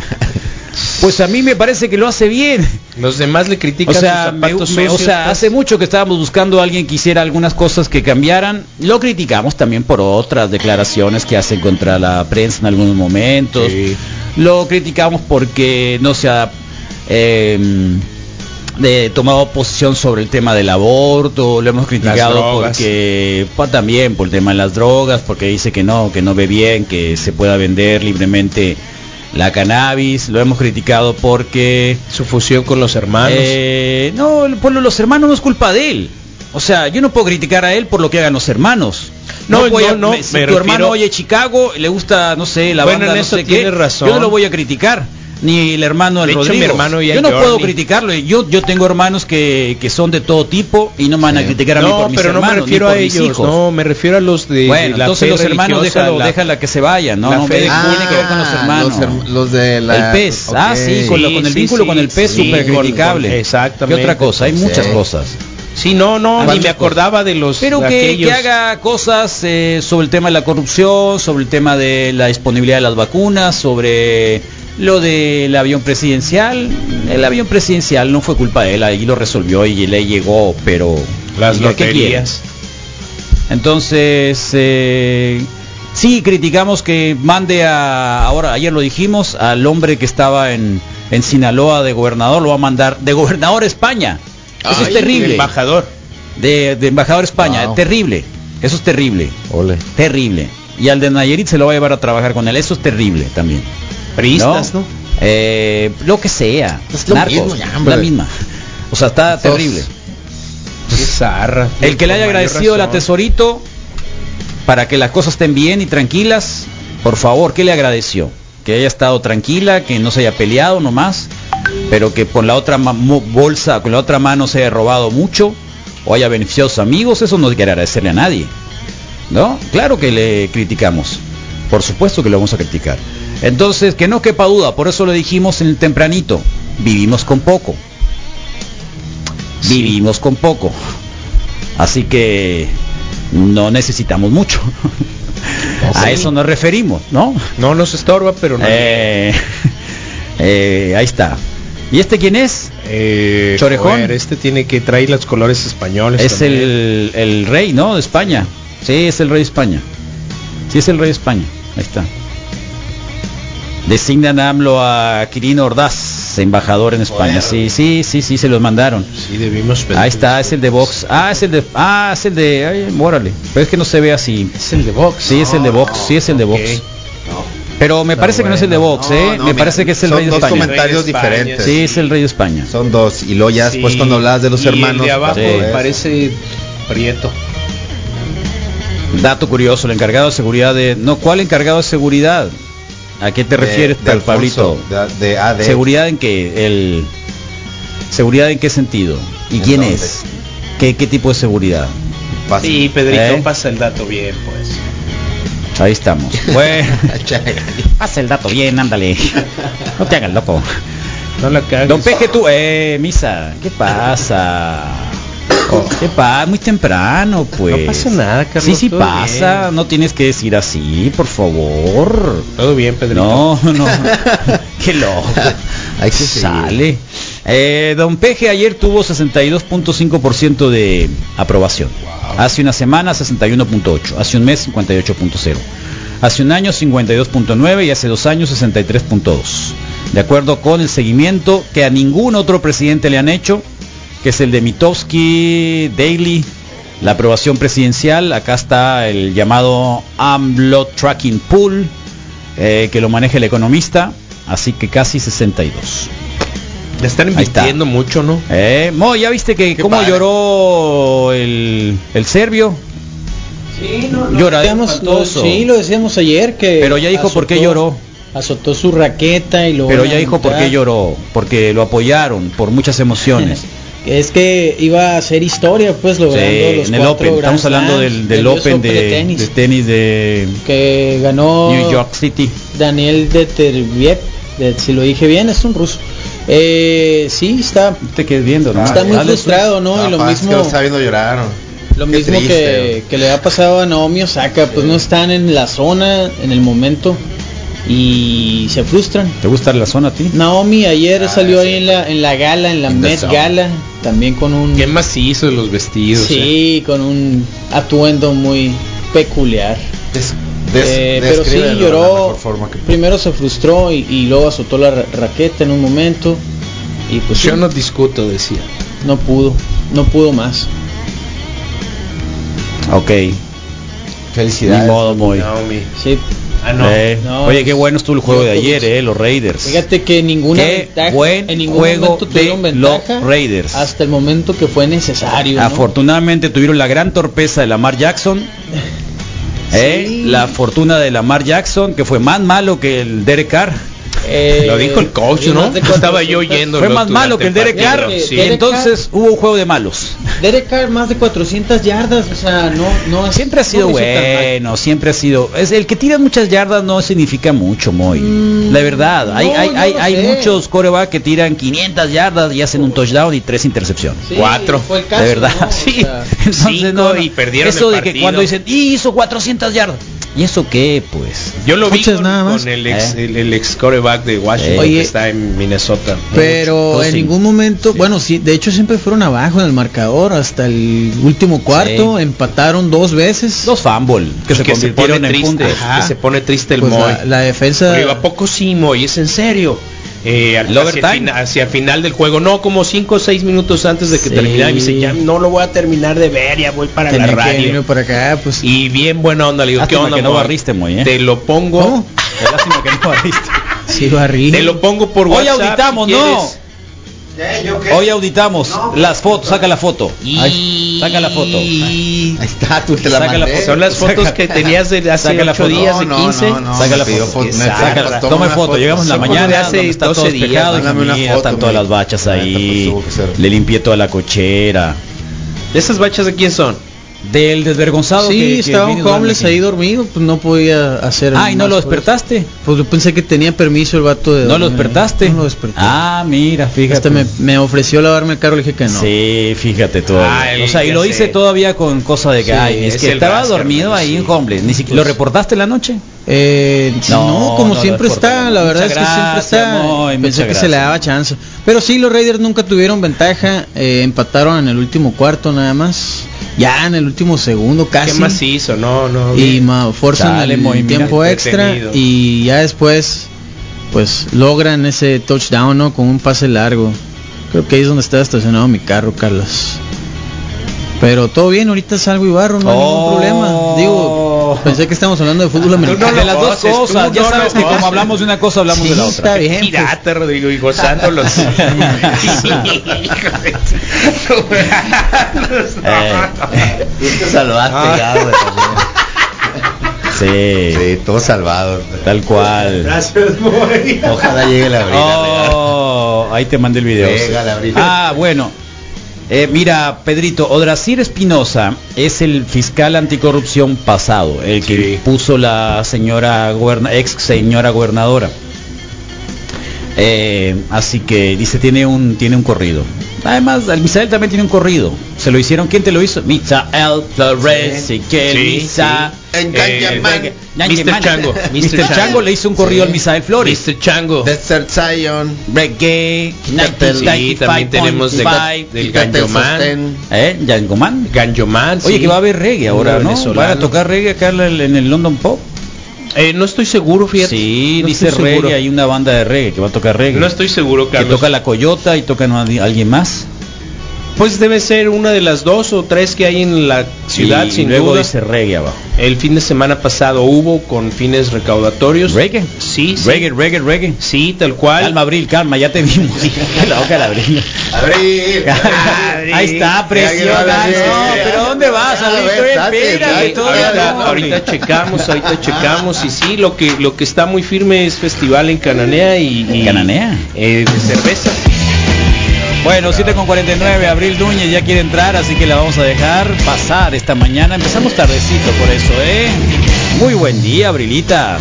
Pues a mí me parece que lo hace bien. Los demás le O critican sea, sus me- zapatos me- o sea, hace mucho que estábamos buscando a alguien que hiciera algunas cosas que cambiaran. Lo criticamos también por otras declaraciones que hacen contra la prensa en algunos momentos. Sí. Lo criticamos porque no se ha eh, de- tomado posición sobre el tema del aborto. Lo hemos criticado porque pues, también por el tema de las drogas, porque dice que no, que no ve bien, que se pueda vender libremente la cannabis. Lo hemos criticado porque su fusión con los hermanos. eh, no, pueblo, los hermanos no es culpa de él. O sea, yo no puedo criticar a él por lo que hagan los hermanos. No, voy no, a- no, me- si tu hermano oye Chicago, le gusta, no sé, la Bueno, banda, en no eso sé qué, tienes razón. yo no lo voy a criticar. Ni el hermano del De hecho, mi Rodrigo. hermano ya yo no puedo criticarlo. Yo yo tengo hermanos que, que son de todo tipo y no me van a Sí. criticar a mí no, por mis pero no hermanos me ni refiero a ellos, no, me refiero a los de, bueno, de la entonces fe los hermanos déjalo, la- déjala que se vayan, no, la no me tiene que ver con los Ah, hermanos. Los, her- los de la... el pez, ah ok. sí, con, el vínculo con el pez súper criticable. exactamente. ¿Qué otra cosa? Hay muchas cosas. Sí, no, no, ni me acordaba de los Pero de que, aquellos. que haga cosas eh, sobre el tema de la corrupción, sobre el tema de la disponibilidad de las vacunas, sobre lo del avión presidencial. El avión presidencial no fue culpa de él, ahí lo resolvió y le llegó, pero las ¿y a qué loterías. quiere? Entonces, eh, sí, criticamos que mande a, ahora, ayer lo dijimos, al hombre que estaba en, en Sinaloa de gobernador, lo va a mandar de gobernador a España. Eso es terrible. Embajador. De, de embajador a España, Wow. terrible. Eso es terrible, Ole. terrible. Y al de Nayarit se lo va a llevar a trabajar con él. Eso es terrible también. Priistas, ¿no? Eh, lo que sea. Es lo narcos, mismo ya, la misma. O sea, está Sos- terrible. El que le haya agradecido la razón. tesorito para que las cosas estén bien y tranquilas, por favor, ¿qué le agradeció? Que haya estado tranquila, que no se haya peleado nomás, pero que con la otra bolsa, con la otra mano se haya robado mucho o haya beneficiado a sus amigos, eso no hay que agradecerle a nadie. ¿No? Claro que le criticamos. Por supuesto que lo vamos a criticar. Entonces, que no quepa duda, por eso lo dijimos en el tempranito, vivimos con poco. Vivimos con poco. Así que no necesitamos mucho. A eso nos referimos, ¿no? No nos estorba, pero no. Eh, eh, ahí está. ¿Y este quién es? Eh, Chorejón. joder, este tiene que traer los colores españoles. Es el, el rey, ¿no? De España. Sí, es el rey de España. Sí, es el rey de España. Ahí está. Designan a AMLO a Quirino Ordaz, embajador en España. Sí, sí, sí, sí, se los mandaron. Sí, debimos pedir- Ahí está, es el de Vox. Ah, es el de. Ah, es el de. Ay, órale. Pero es que no se ve así. Es el de Vox. Sí, es el de Vox. Sí, es el de. Vox. Pero me parece que no es el de Vox, ¿eh? no, me mira, parece que es el son rey de dos España. comentarios diferentes. Sí, es el rey de España. Son dos. Y después Sí. cuando hablabas de los Y hermanos. El de abajo Sí. parece Prieto. Dato curioso, el encargado de seguridad de... No, ¿cuál encargado de seguridad? ¿A qué te de- refieres, de tal Alfonso, Pablito? De, de AD. ¿Seguridad en qué? El... ¿Seguridad en qué sentido? ¿Y ¿En quién dónde? es? ¿Qué, ¿Qué tipo de seguridad? Pasa. Sí, Pedrito, ¿Eh? pasa el dato bien, pues. Ahí estamos. Bueno, haz el dato bien, ándale. No te hagas loco. No cagues. Don Peje, tú, eh, Misa, ¿qué pasa? ¿Qué pasa? Muy temprano, pues. No pasa nada, Carlos, Sí, sí pasa. bien. No tienes que decir así, por favor. Todo bien, Pedrito. No, no. Qué loco. Hay que. Sale. Eh, don Peje ayer tuvo 62.5% de aprobación. Hace una semana 61.8. Hace un mes 58.0. Hace un año 52.9 y hace dos años 63.2. De acuerdo con el seguimiento que a ningún otro presidente le han hecho, que es el de Mitowski Daily, la aprobación presidencial. Acá está el llamado AMBLOT Tracking Pool, eh, que lo maneja el economista. Así que casi 62. Le están está. invirtiendo mucho, ¿no? Eh, Mo, ¿ya viste que cómo padre. lloró el, el serbio? Sí, no, Llora, decíamos, lo, sí, lo decíamos ayer que Pero ya dijo por qué lloró. Azotó su raqueta y lo Pero ya dijo por qué lloró. Porque lo apoyaron por muchas emociones. Es que iba a hacer historia, pues Sí, logrando los en el cuatro Open. Grand Estamos hablando del, Open de, tenis, de tenis de que ganó New York City. Daniel Deterbiev, de- si lo dije bien, es un ruso. Eh, sí, está, Te quedes viendo, ¿no? está muy Dale, frustrado, ¿no? No, y lo que mismo, lo está viendo llorar. lo Qué mismo que, triste, que le ha pasado a Naomi Osaka, pues no están en la zona, en el momento, y se frustran. ¿Te gusta la zona a ti? Naomi ayer Ah, salió sí. ahí en la, en la gala, en la In the Met. Gala, también con un... Qué macizo los vestidos. ¿eh? Sí, con un atuendo muy peculiar. Des- des- Eh, pero sí de lloró. mejor forma que- Primero se frustró y, y luego azotó la ra- raqueta en un momento. Y pues Yo sí, no discuto, decía. no pudo, no pudo más. Ok. Felicidades. Ni modo. Naomi. Sí. Ah, no. Eh, no, Oye, qué bueno estuvo el juego de ayer, eh, los Raiders. Fíjate que ninguna Qué ventaja, buen en ningún juego momento tuvieron de ventaja los Raiders. hasta el momento que fue necesario. ¿no? Afortunadamente tuvieron la gran torpeza de Lamar Jackson. Eh. La fortuna de Lamar Jackson, que fue más malo que el Derek Carr. Eh, Lo dijo el coach, ¿no? de Estaba yo 400 oyendo. Fue más malo que el Derek Carr. entonces hubo un juego de malos. Derek Carr más de 400 yardas, o sea, no, no es- Siempre ha sido no bueno, siempre ha sido. Es el que tira muchas yardas no significa mucho, Moy. la verdad, hay, Mm, no, hay, no hay, muchos coreback que tiran 500 yardas y hacen un touchdown y tres intercepciones. Sí, Cuatro. fue el caso, de verdad, ¿no? O sí. sea, Entonces, cinco no, no. y perdieron Eso el de que cuando dicen, y hizo 400 yardas. ¿Y eso qué, pues? Yo lo vi con, nada más. con el ex, Eh. el, el ex coreback de Washington Oye. que está en Minnesota. Pero en ningún momento, bueno, sí, de hecho siempre fueron abajo en el marcador hasta el último cuarto, Sí. empataron dos veces. Dos fumble que se que se pone en triste, puntos. Que se pone triste el Pues Moy. la, la defensa Pero ¿a poco sí, Moy? ¿Es en serio? Eh, al- ¿El hacia, el fina- hacia el final del juego, no, como 5 o 6 minutos antes de que Sí. terminara, y me dice, ya no lo voy a terminar de ver, ya voy para tenía la radio. acá, pues Y bien buena onda, le digo, ¿qué Lástima onda, que no barriste, Moy, ¿eh? Te lo pongo, ¿Cómo? Qué Lástima que no barriste. sí barrí. te lo pongo por Hoy WhatsApp. auditamos, si ¿no? Quieres. Hoy auditamos las fotos, saca la foto. Ahí, saca la foto. Ahí está, tú te la Saca la mandé. foto. Son las fotos Saca- que tenías de hace saca la 8 foto. días, de No, 15. no, no, Saca la foto. foto, me Saca- pidió, Saca, toma foto, llegamos en la mañana, de hace está 12 todo días. y una mira, foto, están todas las bachas ahí. pues. Le limpié toda la cochera. ¿Esas bachas de quién son? Del desvergonzado Sí, que, que estaba vino un homeless ahí dormido, pues no podía hacer Ah, ¿y no lo despertaste? Pues yo pensé que tenía permiso el vato de ¿No lo despertaste? No lo desperté. Ah, mira, fíjate. Hasta me, me ofreció lavarme el carro, le dije que no. Sí, fíjate todavía. Ay, o sea, y lo sé. hice todavía con cosa de que, Sí, ay, es, es que estaba dormido ahí Sí. en Homeless. Ni siquiera, ¿Lo reportaste en la noche? Eh, no, como no, siempre no, está, la verdad muchas es que siempre está. Pensé que se le daba chance. Pero sí, los Raiders nunca tuvieron ventaja, eh, empataron en el último cuarto nada más. Ya en el último segundo ¿Qué casi. más hizo? No, no. y forzan el tiempo extra y ya después pues logran ese touchdown ¿no? con un pase largo. Creo que ahí es donde estaba estacionado mi carro, Carlos. Pero todo bien, ahorita salgo y barro, no hay Oh. ningún problema. Digo, pensé que estamos hablando de fútbol americano. no de las dos cosas, ya no sabes que como hablamos de una cosa, hablamos de la otra. está bien. pues. Pirata, Rodrigo, y gozándolos. Tú te salvaste ya, güey, también. sí, Sí, todos salvados. tal cual. Gracias, Moy. Ojalá llegue la brida. Oh, ahí te mandé el video. Venga, la brida. Ah, bueno. Eh, mira, Pedrito, Odrasir Espinosa es el fiscal anticorrupción pasado, el que Sí. puso la señora goberna- ex señora gobernadora. Eh, así que dice tiene un tiene un corrido. Además, el Misael también tiene un corrido. Se lo hicieron, ¿quién te lo hizo? Misael Flores, Sí. que Misa. En Eh, Mr. Chango. Mr. Chango le hizo un corrido al Misael Flores. Mr. Chango. Desert Zion, Reggae, Sí, también tenemos de- 95.5. del sostén. ¿Eh? ¿Yangoman? Ganyoman. Oye, que va a haber reggae ahora, ¿no? ¿Van a tocar reggae acá en el, London Pop? Eh, no estoy seguro, fíjate. Sí, No dice reggae, hay una banda de reggae que va a tocar reggae. No estoy seguro, que Carlos. toca la Coyota y toca no, alguien más. Pues debe ser una de las dos o tres que hay en la ciudad, y sin luego duda. dice reggae abajo. El fin de semana pasado hubo con fines recaudatorios. ¿Reggae? Sí, sí. Reggae, reggae, reggae. Sí, tal cual. Calma, Abril, calma, ya te vimos. la boca de Abril. Abril. Ahí está, presiona. No, pero ¿dónde vas, A Abril? espérate, Ahorita, no, ahorita checamos, ahorita checamos y sí, lo que lo que está muy firme es festival en Cananea y, y- ¿Cananea? eh, de cerveza. Bueno, 7 con 49, Abril Núñez ya quiere entrar, así que la vamos a dejar pasar esta mañana. Empezamos tardecito por eso, ¿eh? Muy buen día, Abrilita.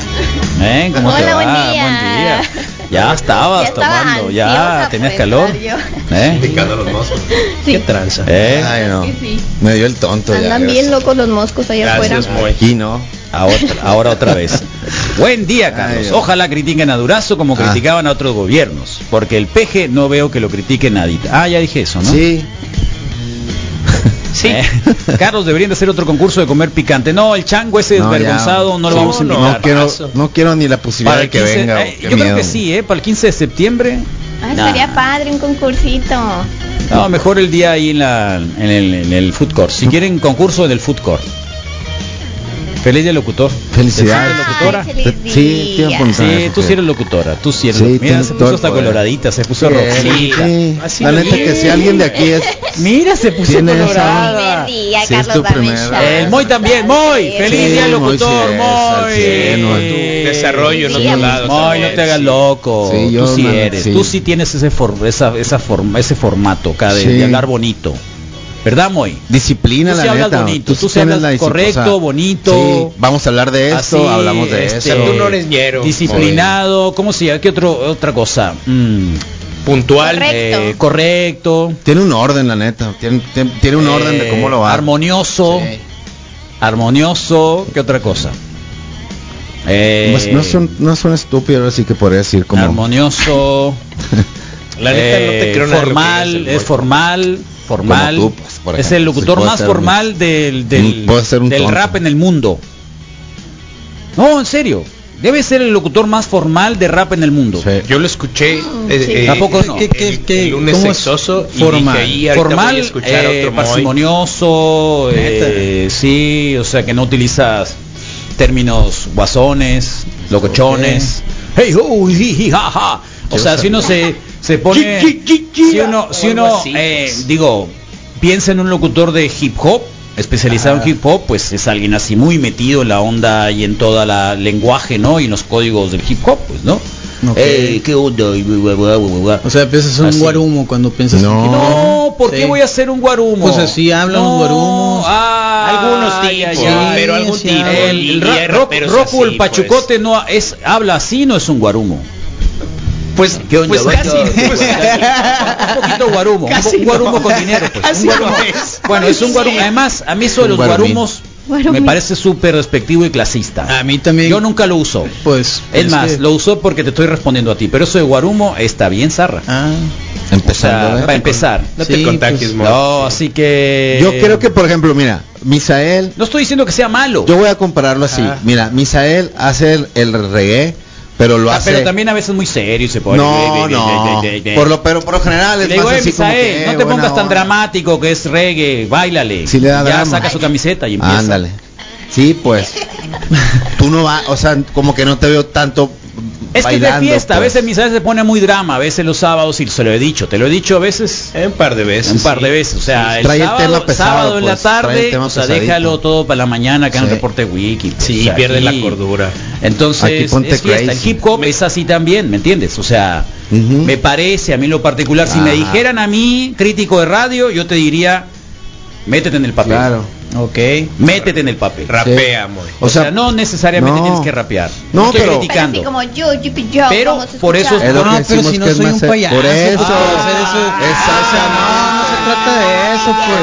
¿Eh? ¿Cómo te Hola, buen día. Ya estabas Ya estaba tomando, ya tenías calor. ¿Eh? Picando los moscos. Qué tranza. ¿Eh? Ay, no. Sí. Me dio el tonto ya. Andan bien locos los moscos allá Gracias, afuera. Aquí no. A otra- ahora otra vez. Buen día, Carlos. Ay. Ojalá critiquen a Durazo como Ah. criticaban a otros gobiernos, porque el peje no veo que lo critique nadie. Ah, ya dije eso, ¿no? Sí. Sí. Eh, Carlos, deberían de hacer otro concurso de comer picante. No, el chango ese No, ya. desvergonzado no lo Sí, vamos a invitar. No quiero, no quiero ni la posibilidad de que 15 venga. eh, yo creo que sí, ¿eh? Para el 15 de septiembre. Ah, Nah. estaría padre un concursito. No, mejor el día ahí en, la, en, el, en el food court. Si quieren concurso en el food court. Feliz día locutor. Felicidades. ¿Te sientes locutora? Ay, feliz sí, te. Sí, tú sí eres locutora, tú sí eres Sí, locutora. Mira, se puso hasta coloradita, se puso Sí, rojita. sí. Así La neta que si alguien de aquí es Mira, se puso colorada. Día, Sí, Carlos. El Moy también, Moy, feliz Sí, día Moy, locutor, Moy. desarrollo en otro lado. Moy, no te hagas loco. Sí, yo, tú sí eres. sí. Tú sí tienes ese for- esa, esa forma, ese formato acá de, Sí. de hablar bonito. ¿Verdad, Moy? disciplina Tú la sí hablas neta. bonito, tú sí hablas disciplina, correcto, bonito. Sí, vamos a hablar de esto, Así, hablamos de este, eso. tú no eres ñero. Disciplinado, ¿cómo se llama? ¿Qué otro, otra cosa? Mm, Puntual. Correcto. eh, correcto. Tiene un orden, la neta. Tiene, tiene- tiene un orden de cómo lo va. Armonioso. Sí. Armonioso. ¿Qué otra cosa? Eh, Pues no son, no son estúpidos, así que podría decir como. Armonioso. La neta no te creo formal, es formal, formal. Es el locutor Sí, más ser formal del, del, un del rap en el mundo. No, en serio. Debe ser el locutor más formal de rap en el mundo. Sí. Yo lo escuché. eh, eh, Tampoco no. el lunes cómo es? sexoso y formal, dije, formal, voy a eh, otro Moy. parsimonioso, eh, sí, o sea que no utilizas términos guasones, locochones. Hey ho, hi. O sea, si uno se se pone, si uno, si uno, eh, pues. digo, piensa en un locutor de hip hop especializado en hip hop, pues es alguien así muy metido en la onda y en toda la lenguaje, ¿no? Y en los códigos del hip hop, pues, ¿no? Ok. Eh. O sea, piensas un Así. guarumo cuando piensas No. en hip hop. No, ¿por Sí. qué voy a hacer un guarumo? Pues así hablan los guarumos. ah, Algunos tipos, pero algún sí, tipo. El, y- el y ra- hay Ro- raperos Roku, así, el pachucote no es habla así, no es un guarumo. Pues, ¿Qué onda, pues vato? casi, pues, un poquito guarumo, un, Casi un guarumo no. con dinero, pues. Casi un guarumo. no es. Bueno, es un guarumo. Además, a mí eso de los guarumín. guarumos Guarumín. me parece súper despectivo y clasista. A mí también. Yo nunca lo uso. Pues. Es más, que- lo uso porque te estoy respondiendo a ti, pero eso de guarumo está bien zarra. Ah. O Empezando. sea, ¿eh? para empezar. No te Sí, contagies, pues. No, así que Yo creo que, por ejemplo, mira, Misael, no estoy diciendo que sea malo. yo voy a compararlo así. Ah. Mira, Misael hace el, el reggae, pero lo Ah, hace. pero también a veces muy serio y se pone No, no. Por lo, pero por lo general es le digo, más "Eh, así como Misael, que, no te pongas tan onda". dramático que es reggae, bailale. Sí le da ya drama. saca su camiseta y empieza. Ándale. Sí, pues. Tú no vas, o sea, como que no te veo tanto. Es que es de fiesta, a pues. veces Misael se pone muy drama, a veces los sábados y se lo he dicho, te lo he dicho a veces. Un par de veces. Un par de veces, o sea, el Trae el sábado, tema pesado, sábado en la pues, tarde, o sea, déjalo todo para la mañana que en el reporte wiki. pues, Sí, o sea, pierde la cordura. Entonces, Aquí ponte es fiesta. El hip hop es así también, ¿me entiendes? O sea, me parece a mí en lo particular, si me Ajá. dijeran a mí, crítico de radio, yo te diría, métete en el papel. Claro. Ok. Métete en el papel. Rapea, Moy. O, O sea, sea, no necesariamente no. tienes que rapear. No, estoy pero- criticando. Así como yo, yupi, yo, Pero por eso-. Es Ah, que pero si no soy un payaso, Por eso. ¿cómo puedo hacer eso? O sea, no, no se trata de eso, pues.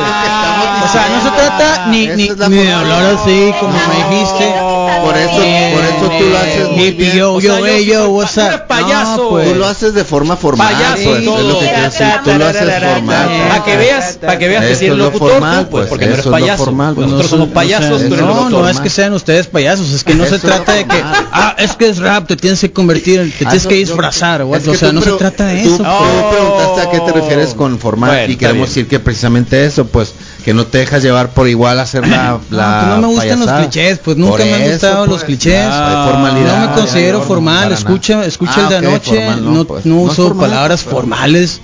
O sea, no se trata ni, ni, ni de hablar así como me dijiste. Por eso, por eso tú lo haces muy bien. Yo, O sea, yo, yo- hey, yo, tú what's eres up? payaso. No, pues. Tú lo haces de forma formal, Payaso pues, todo. es lo que quiero decir. Tú lo haces formal. Para que veas, para que veas que si eres es lo locutor, formal, tú, pues, pues, porque no eres payaso. formal, pues, Nosotros no somos payasos, tú eres no, no es que sean ustedes payasos, es que no se trata de que, ah, es que es rap, te tienes que convertir, te Ah, tienes que yo- disfrazar, o sea, no se trata de eso. Tú preguntaste a qué te refieres con formal Bueno, y está queremos bien. decir que precisamente eso, pues, que no te dejas llevar por igual hacer la, No, la pues no me gustan los payasada. clichés, pues nunca Por me han eso, gustado los pues, clichés. no formalidad, no me considero no formal, escucha, escucha Ah, el de ok, anoche, formal, no, no, no, pues, no uso formal, palabras pues, formales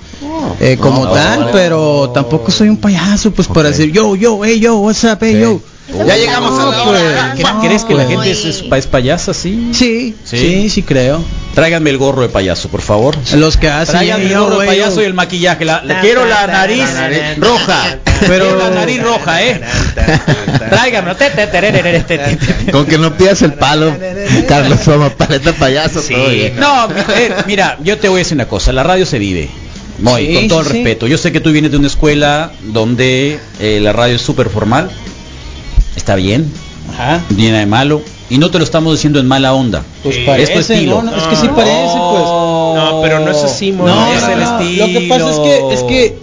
eh, como no, tal, pero tampoco soy un payaso, pues para decir yo, yo, hey, yo, what's up, hey, Sí. yo. Ya llegamos a la pues, hora. no, ¿Crees que la pues. gente es, es, es payasa? Sí. Sí, Sí. sí, sí, creo. Tráiganme el gorro de payaso, por favor. Los que hacen Tráiganme el gorro de payaso y el maquillaje. La, la- quiero la nariz, roja. Pero- Quiero la nariz roja, ¿eh? Tráiganme. Con que no pidas el palo, Carlos Soma, paleta payaso. No, eh, mira, yo te voy a decir una cosa. La radio se vive. Muy, Sí, con todo el sí. respeto. Yo sé que tú vienes de una escuela donde eh, la radio es súper formal. Está bien. Ajá. Viene de malo. Y no te lo estamos diciendo en mala onda. Pues Sí. parece, Es tu estilo. no, no, es que sí parece, pues. No, pero no es así, Moy. No, Es no, el no, estilo. Lo que pasa es que, es que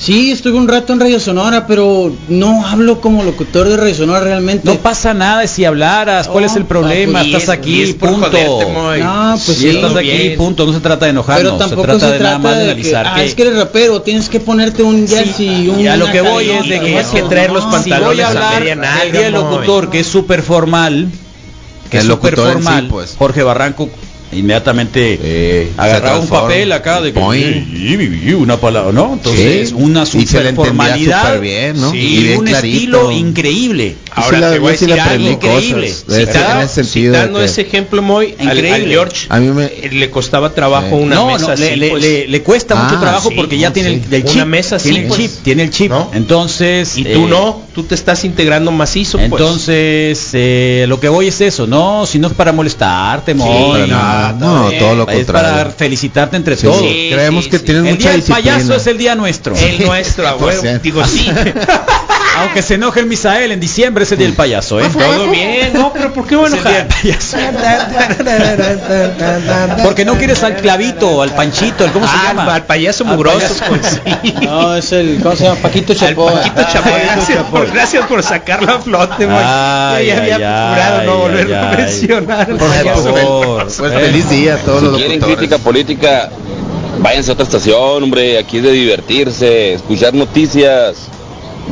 sí, estuve un rato en Radio Sonora, pero no hablo como locutor de Radio Sonora realmente. No pasa nada si hablaras. ¿Cuál es el problema? pues, estás es- aquí, punto. joderte. No, pues y sí. estás aquí, bien. punto. No se trata de enojarnos. pero tampoco se trata se de nada más de de que, ah, es que eres rapero, tienes que ponerte un jersey, un y a lo que voy es de que tienes que traer los si voy pantalones a a hablar media nalga, del día del locutor que es súper formal que El es súper sí, formal pues. Jorge Barranco inmediatamente Sí, agarraba un papel acá de que una palabra no entonces Sí. una super formalidad bien, ¿no? sí, Y bien un clarito. estilo increíble Ahora la- te voy a decir algo increíble. de ese- Citando- en ese sentido de citando que- ese ejemplo, Moy, al, Increíble. al George A mí me- eh, le costaba trabajo Sí. una no, mesa no, así, le, pues. le- le cuesta Ah, mucho trabajo sí, porque ya tiene el, Una mesa así, tiene el pues. chip, tiene el chip. ¿No? Entonces, y tú eh, no, tú te estás integrando macizo, pues. Entonces, eh, lo que voy es eso, no, si no es para molestarte, Nada. No, todo lo Es contrario. para felicitarte entre Sí, todos. Sí, Creemos sí, que sí. tienen El mucha día del disciplina. payaso es el día nuestro. el nuestro, a huevo. 100%. Digo, sí. Aunque se enoje el Misael en diciembre es el día del payaso, ¿eh? Todo bien, no, pero ¿por qué el payaso. Porque no quieres al clavito, al panchito, el cómo se Ah, llama. al payaso Al mugroso, payaso. pues sí. No, es el, ¿cómo se llama? Paquito Al Chapoy. Paquito Chapoy, Ah, gracias por, gracias por sacarlo a flote. Ay, ya había ay, jurado no ay, volverlo a ay. mencionar. al Por payaso favor. Pues Eh. Feliz día a todos los quieren locutores. crítica política, váyanse a otra estación, hombre. Aquí es de divertirse, escuchar noticias,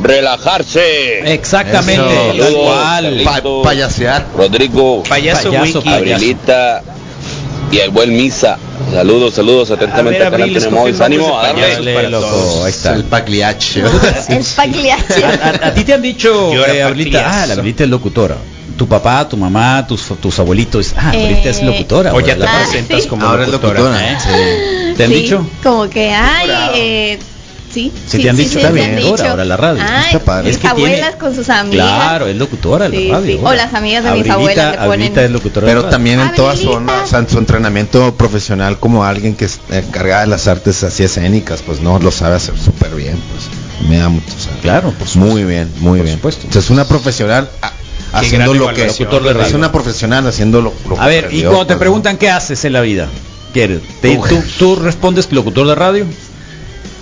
relajarse. Exactamente, Eso. cual. Pa- payasear. Rodrigo, Payaso, Payaso, Wiki. Abrilita y el buen Misa. Saludos, saludos atentamente. A ver, Canal escoge Ánimo, a darle. loco, ahí está. El pagliaccio. El pagliaccio. A, a ti te han dicho, eh, ah, la Abrilita es locutora. Tu papá, tu mamá, tus, tus abuelitos, ah, Eh, Abrilita es locutora. O ya te la- Ah, presentas sí. como Ahora es locutora. locutora. ¿Eh? Sí. ¿Te han Sí, dicho? Como que, ay, eh, sí. Sí, te han dicho, sí, está bien, ahora, la radio. Ay, Está padre. Mis Es que abuelas tiene- con sus amigas. Claro, es locutora de la radio. O las amigas de mis abuelas le ponen- es locutora Pero también en toda su, Abrilita. o sea, en su entrenamiento profesional como alguien que es encargada de las artes así escénicas, pues no lo sabe hacer súper bien, pues me da mucho. o sea, Claro, por supuesto. muy bien, muy Por bien. supuesto. O sea, es una profesional a- haciendo lo que. Locutor es una profesional haciendo lo, lo que A ver, y cuando te preguntan qué haces en la vida, ¿quieres? Tú, tú respondes locutor de radio?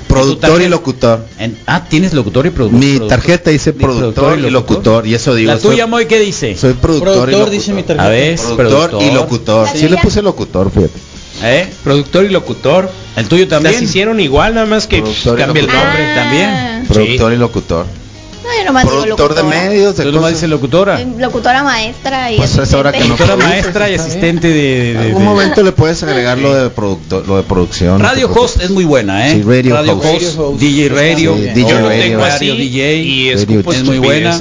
productor y locutor. En- ah, tienes locutor y productor. Mi tarjeta dice Di- productor y locutor y eso digo. La soy- tuya, Moy, ¿qué dice? Soy productor, y locutor. dice mi tarjeta. A ver, Productor, y locutor. Sí le puse locutor, fíjate. ¿Eh? Productor y locutor. ¿El tuyo también? Las hicieron igual, nada más que y cambia el locutor. nombre. Ah. también. Productor y locutor. Nomás Productor de medios, de ¿Tú nomás cosas. dices locutora? Eh, Locutora maestra y Pues es hora asistente. que no Locutora maestra y asistente de... de- En de- algún momento le puedes agregar lo de productor, lo de producción. Radio host es muy buena, ¿eh? Sí, radio radio host. host, Radio host. DJ radio, Sí, DJ radio. radio DJ. y Radio escupo es muy buena.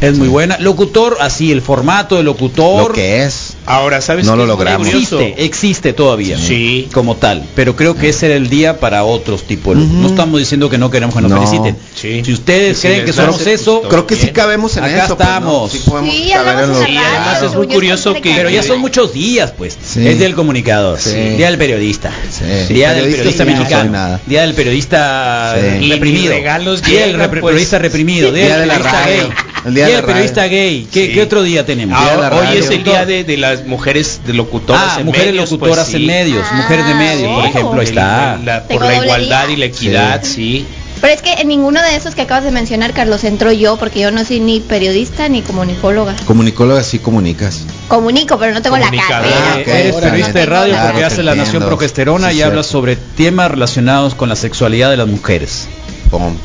Es muy buena. Locutor, así, el formato de locutor. Lo que es. Ahora, ¿sabes No lo es logramos. Existe, existe todavía. Sí. Como tal. Pero creo que ese era el día para otros tipos. No estamos diciendo que no queremos que nos No. feliciten. Sí. Si ustedes creen que somos nace, eso, pues, Creo que sí cabemos en Acá eso. pues, ¿no? estamos. Sí Sí, caber en los- Y además es muy curioso que- Pero ya son muchos días, pues. Sí. Es día del comunicador, Sí. día del periodista, Sí. día del Periodista sí soy mexicano, nada. día del periodista Sí. eh, reprimido, día del pues. periodista reprimido, día, Día del de la periodista gay, El día día de del la periodista gay. ¿Qué, Sí. qué otro día tenemos? Día la hoy es el día de, de las mujeres de locutoras Ah, en mujeres medios, locutoras pues, en sí. medios, mujeres de Ah, medios, por sí. ejemplo, ahí está. la- por la igualdad y la equidad, sí. Pero es que en ninguno de esos que acabas de mencionar, Carlos, entro yo porque yo no soy ni periodista ni comunicóloga. Comunicóloga sí comunicas. Comunico, pero no tengo la carrera. Ah, Eres periodista de radio porque hace la Nación. Progesterona Sí, y habla sobre temas relacionados con la sexualidad de las mujeres. Pum.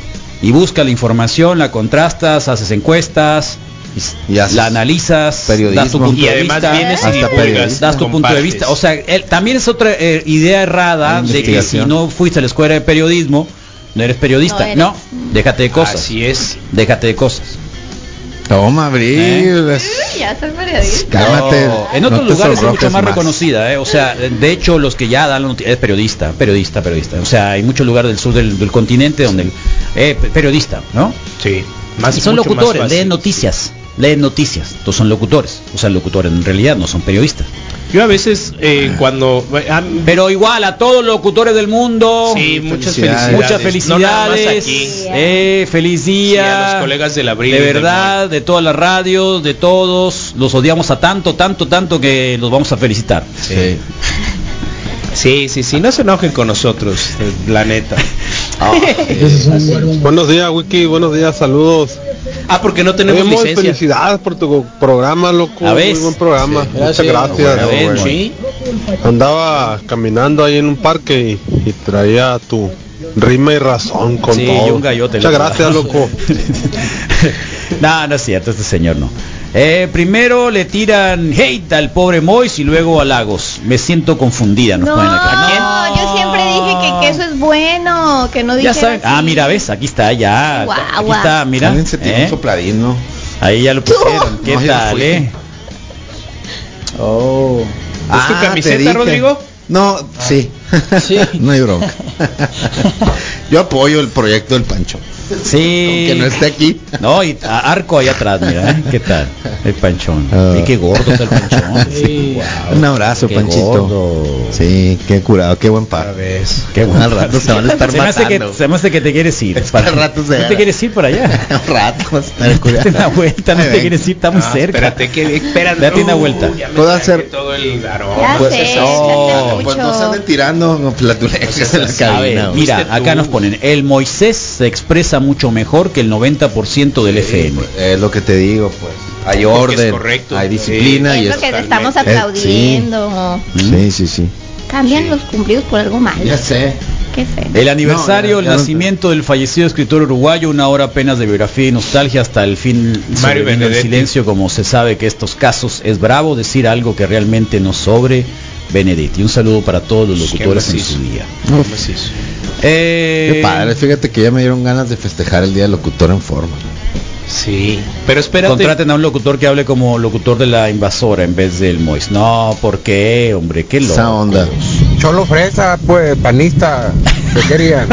Y busca la información, la contrastas, haces encuestas, Y haces la analizas, periodismo. das tu punto Y de además vista, vienes y Hasta divulgas, periodista. das tu punto de vista. O sea, él- también es otra eh, idea errada de que si no fuiste a la escuela de periodismo, no eres periodista. No eres. No, déjate de cosas. Así es. Déjate de cosas. Toma, Abril. ¿Eh? Ya soy periodista. Cálmate. No, en otros lugares es mucho más, reconocida, ¿eh? o sea, de hecho los que ya dan la noticia es periodista, periodista, periodista. O sea, hay muchos lugares del sur del, del continente donde el- eh, pe- periodista, ¿no? Sí. y son más locutores, leen noticias, leen noticias. Entonces son locutores, o sea, locutores en realidad no son periodistas. Yo a veces eh, cuando ah, Pero igual a todos los locutores del mundo, sí, muchas felicidades. felicidades. muchas felicidades, aquí. eh, feliz Sí, día, a los colegas del Abril de verdad, de todas las radios, de todos, los odiamos a tanto, tanto, tanto que los vamos a felicitar. Sí. Sí, sí, sí, no se enojen con nosotros, eh, neta. Buenos días, Wiki. Buenos días, saludos. Ah, porque no tenemos Oye, licencia. felicidades por tu programa, loco. A Muy buen programa. Sí, Muchas gracias. gracias. Bueno. Sí. Andaba caminando ahí en un parque y, y traía tu rima y razón con Sí, todo. y un gallote. Muchas loco. gracias, loco. no, no es cierto, este señor no. Eh, primero le tiran hate al pobre Mois y luego a Lagos. Me siento confundida, nos No, ponen acá. Que, que eso es bueno, que no saben. Ah, mira, ves, aquí está, ya. Guau, aquí guau. está, mira. ¿eh? un sopladín, ¿no? Ahí ya lo pusieron. ¿Qué No, tal, eh? Oh. ¿Es tu Ah, camiseta. Rodrigo? No, sí. Sí. no hay bronca. Yo apoyo el proyecto del Pancho. Sí. Aunque no esté aquí. No, y a- arco allá atrás, mira, ¿eh? ¿Qué tal? El panchón. Ah. Y qué gordo está el panchón. Sí. Un abrazo, Qué Panchito. gordo. Sí, qué curado, qué buen par. Qué bueno. Al rato se van a estar se me hace que, matando. se me hace que te quieres ir. Al rato se ¿No te quieres ir para allá? Un rato. Date una vuelta, no Ay, te quieres ir, está muy Ah, cerca. Espérate, que espérate. Date una Uh, vuelta. me Puedo hacer- todo el aroma. Ya Pues sé, eso. no, Pues no se anden tirando flatulencias en la cabina. mira, acá nos ponen, el Moisés se expresa mucho mejor que el 90% del FM. Es lo que te digo, pues. Hay orden, correcto. hay disciplina Es y lo es... que te estamos totalmente. aplaudiendo. Sí, sí, sí. Cambian los cumplidos por algo malo. Ya sé. El aniversario, No, ya- ya el no- nacimiento del fallecido escritor uruguayo, una hora apenas de biografía y nostalgia hasta el fin Mario el silencio, como se sabe que estos casos es bravo decir algo que realmente no sobre Benedetti. Un saludo para todos los locutores en su día. Eh, Qué padre, fíjate que ya me dieron ganas de festejar el Día del Locutor en forma. Sí. Pero espérate. Contraten a un locutor que hable como locutor de la invasora en vez del Mois. No, ¿por qué, hombre? Qué loco. Esa onda. Cholo fresa, pues, panista, ¿qué querían?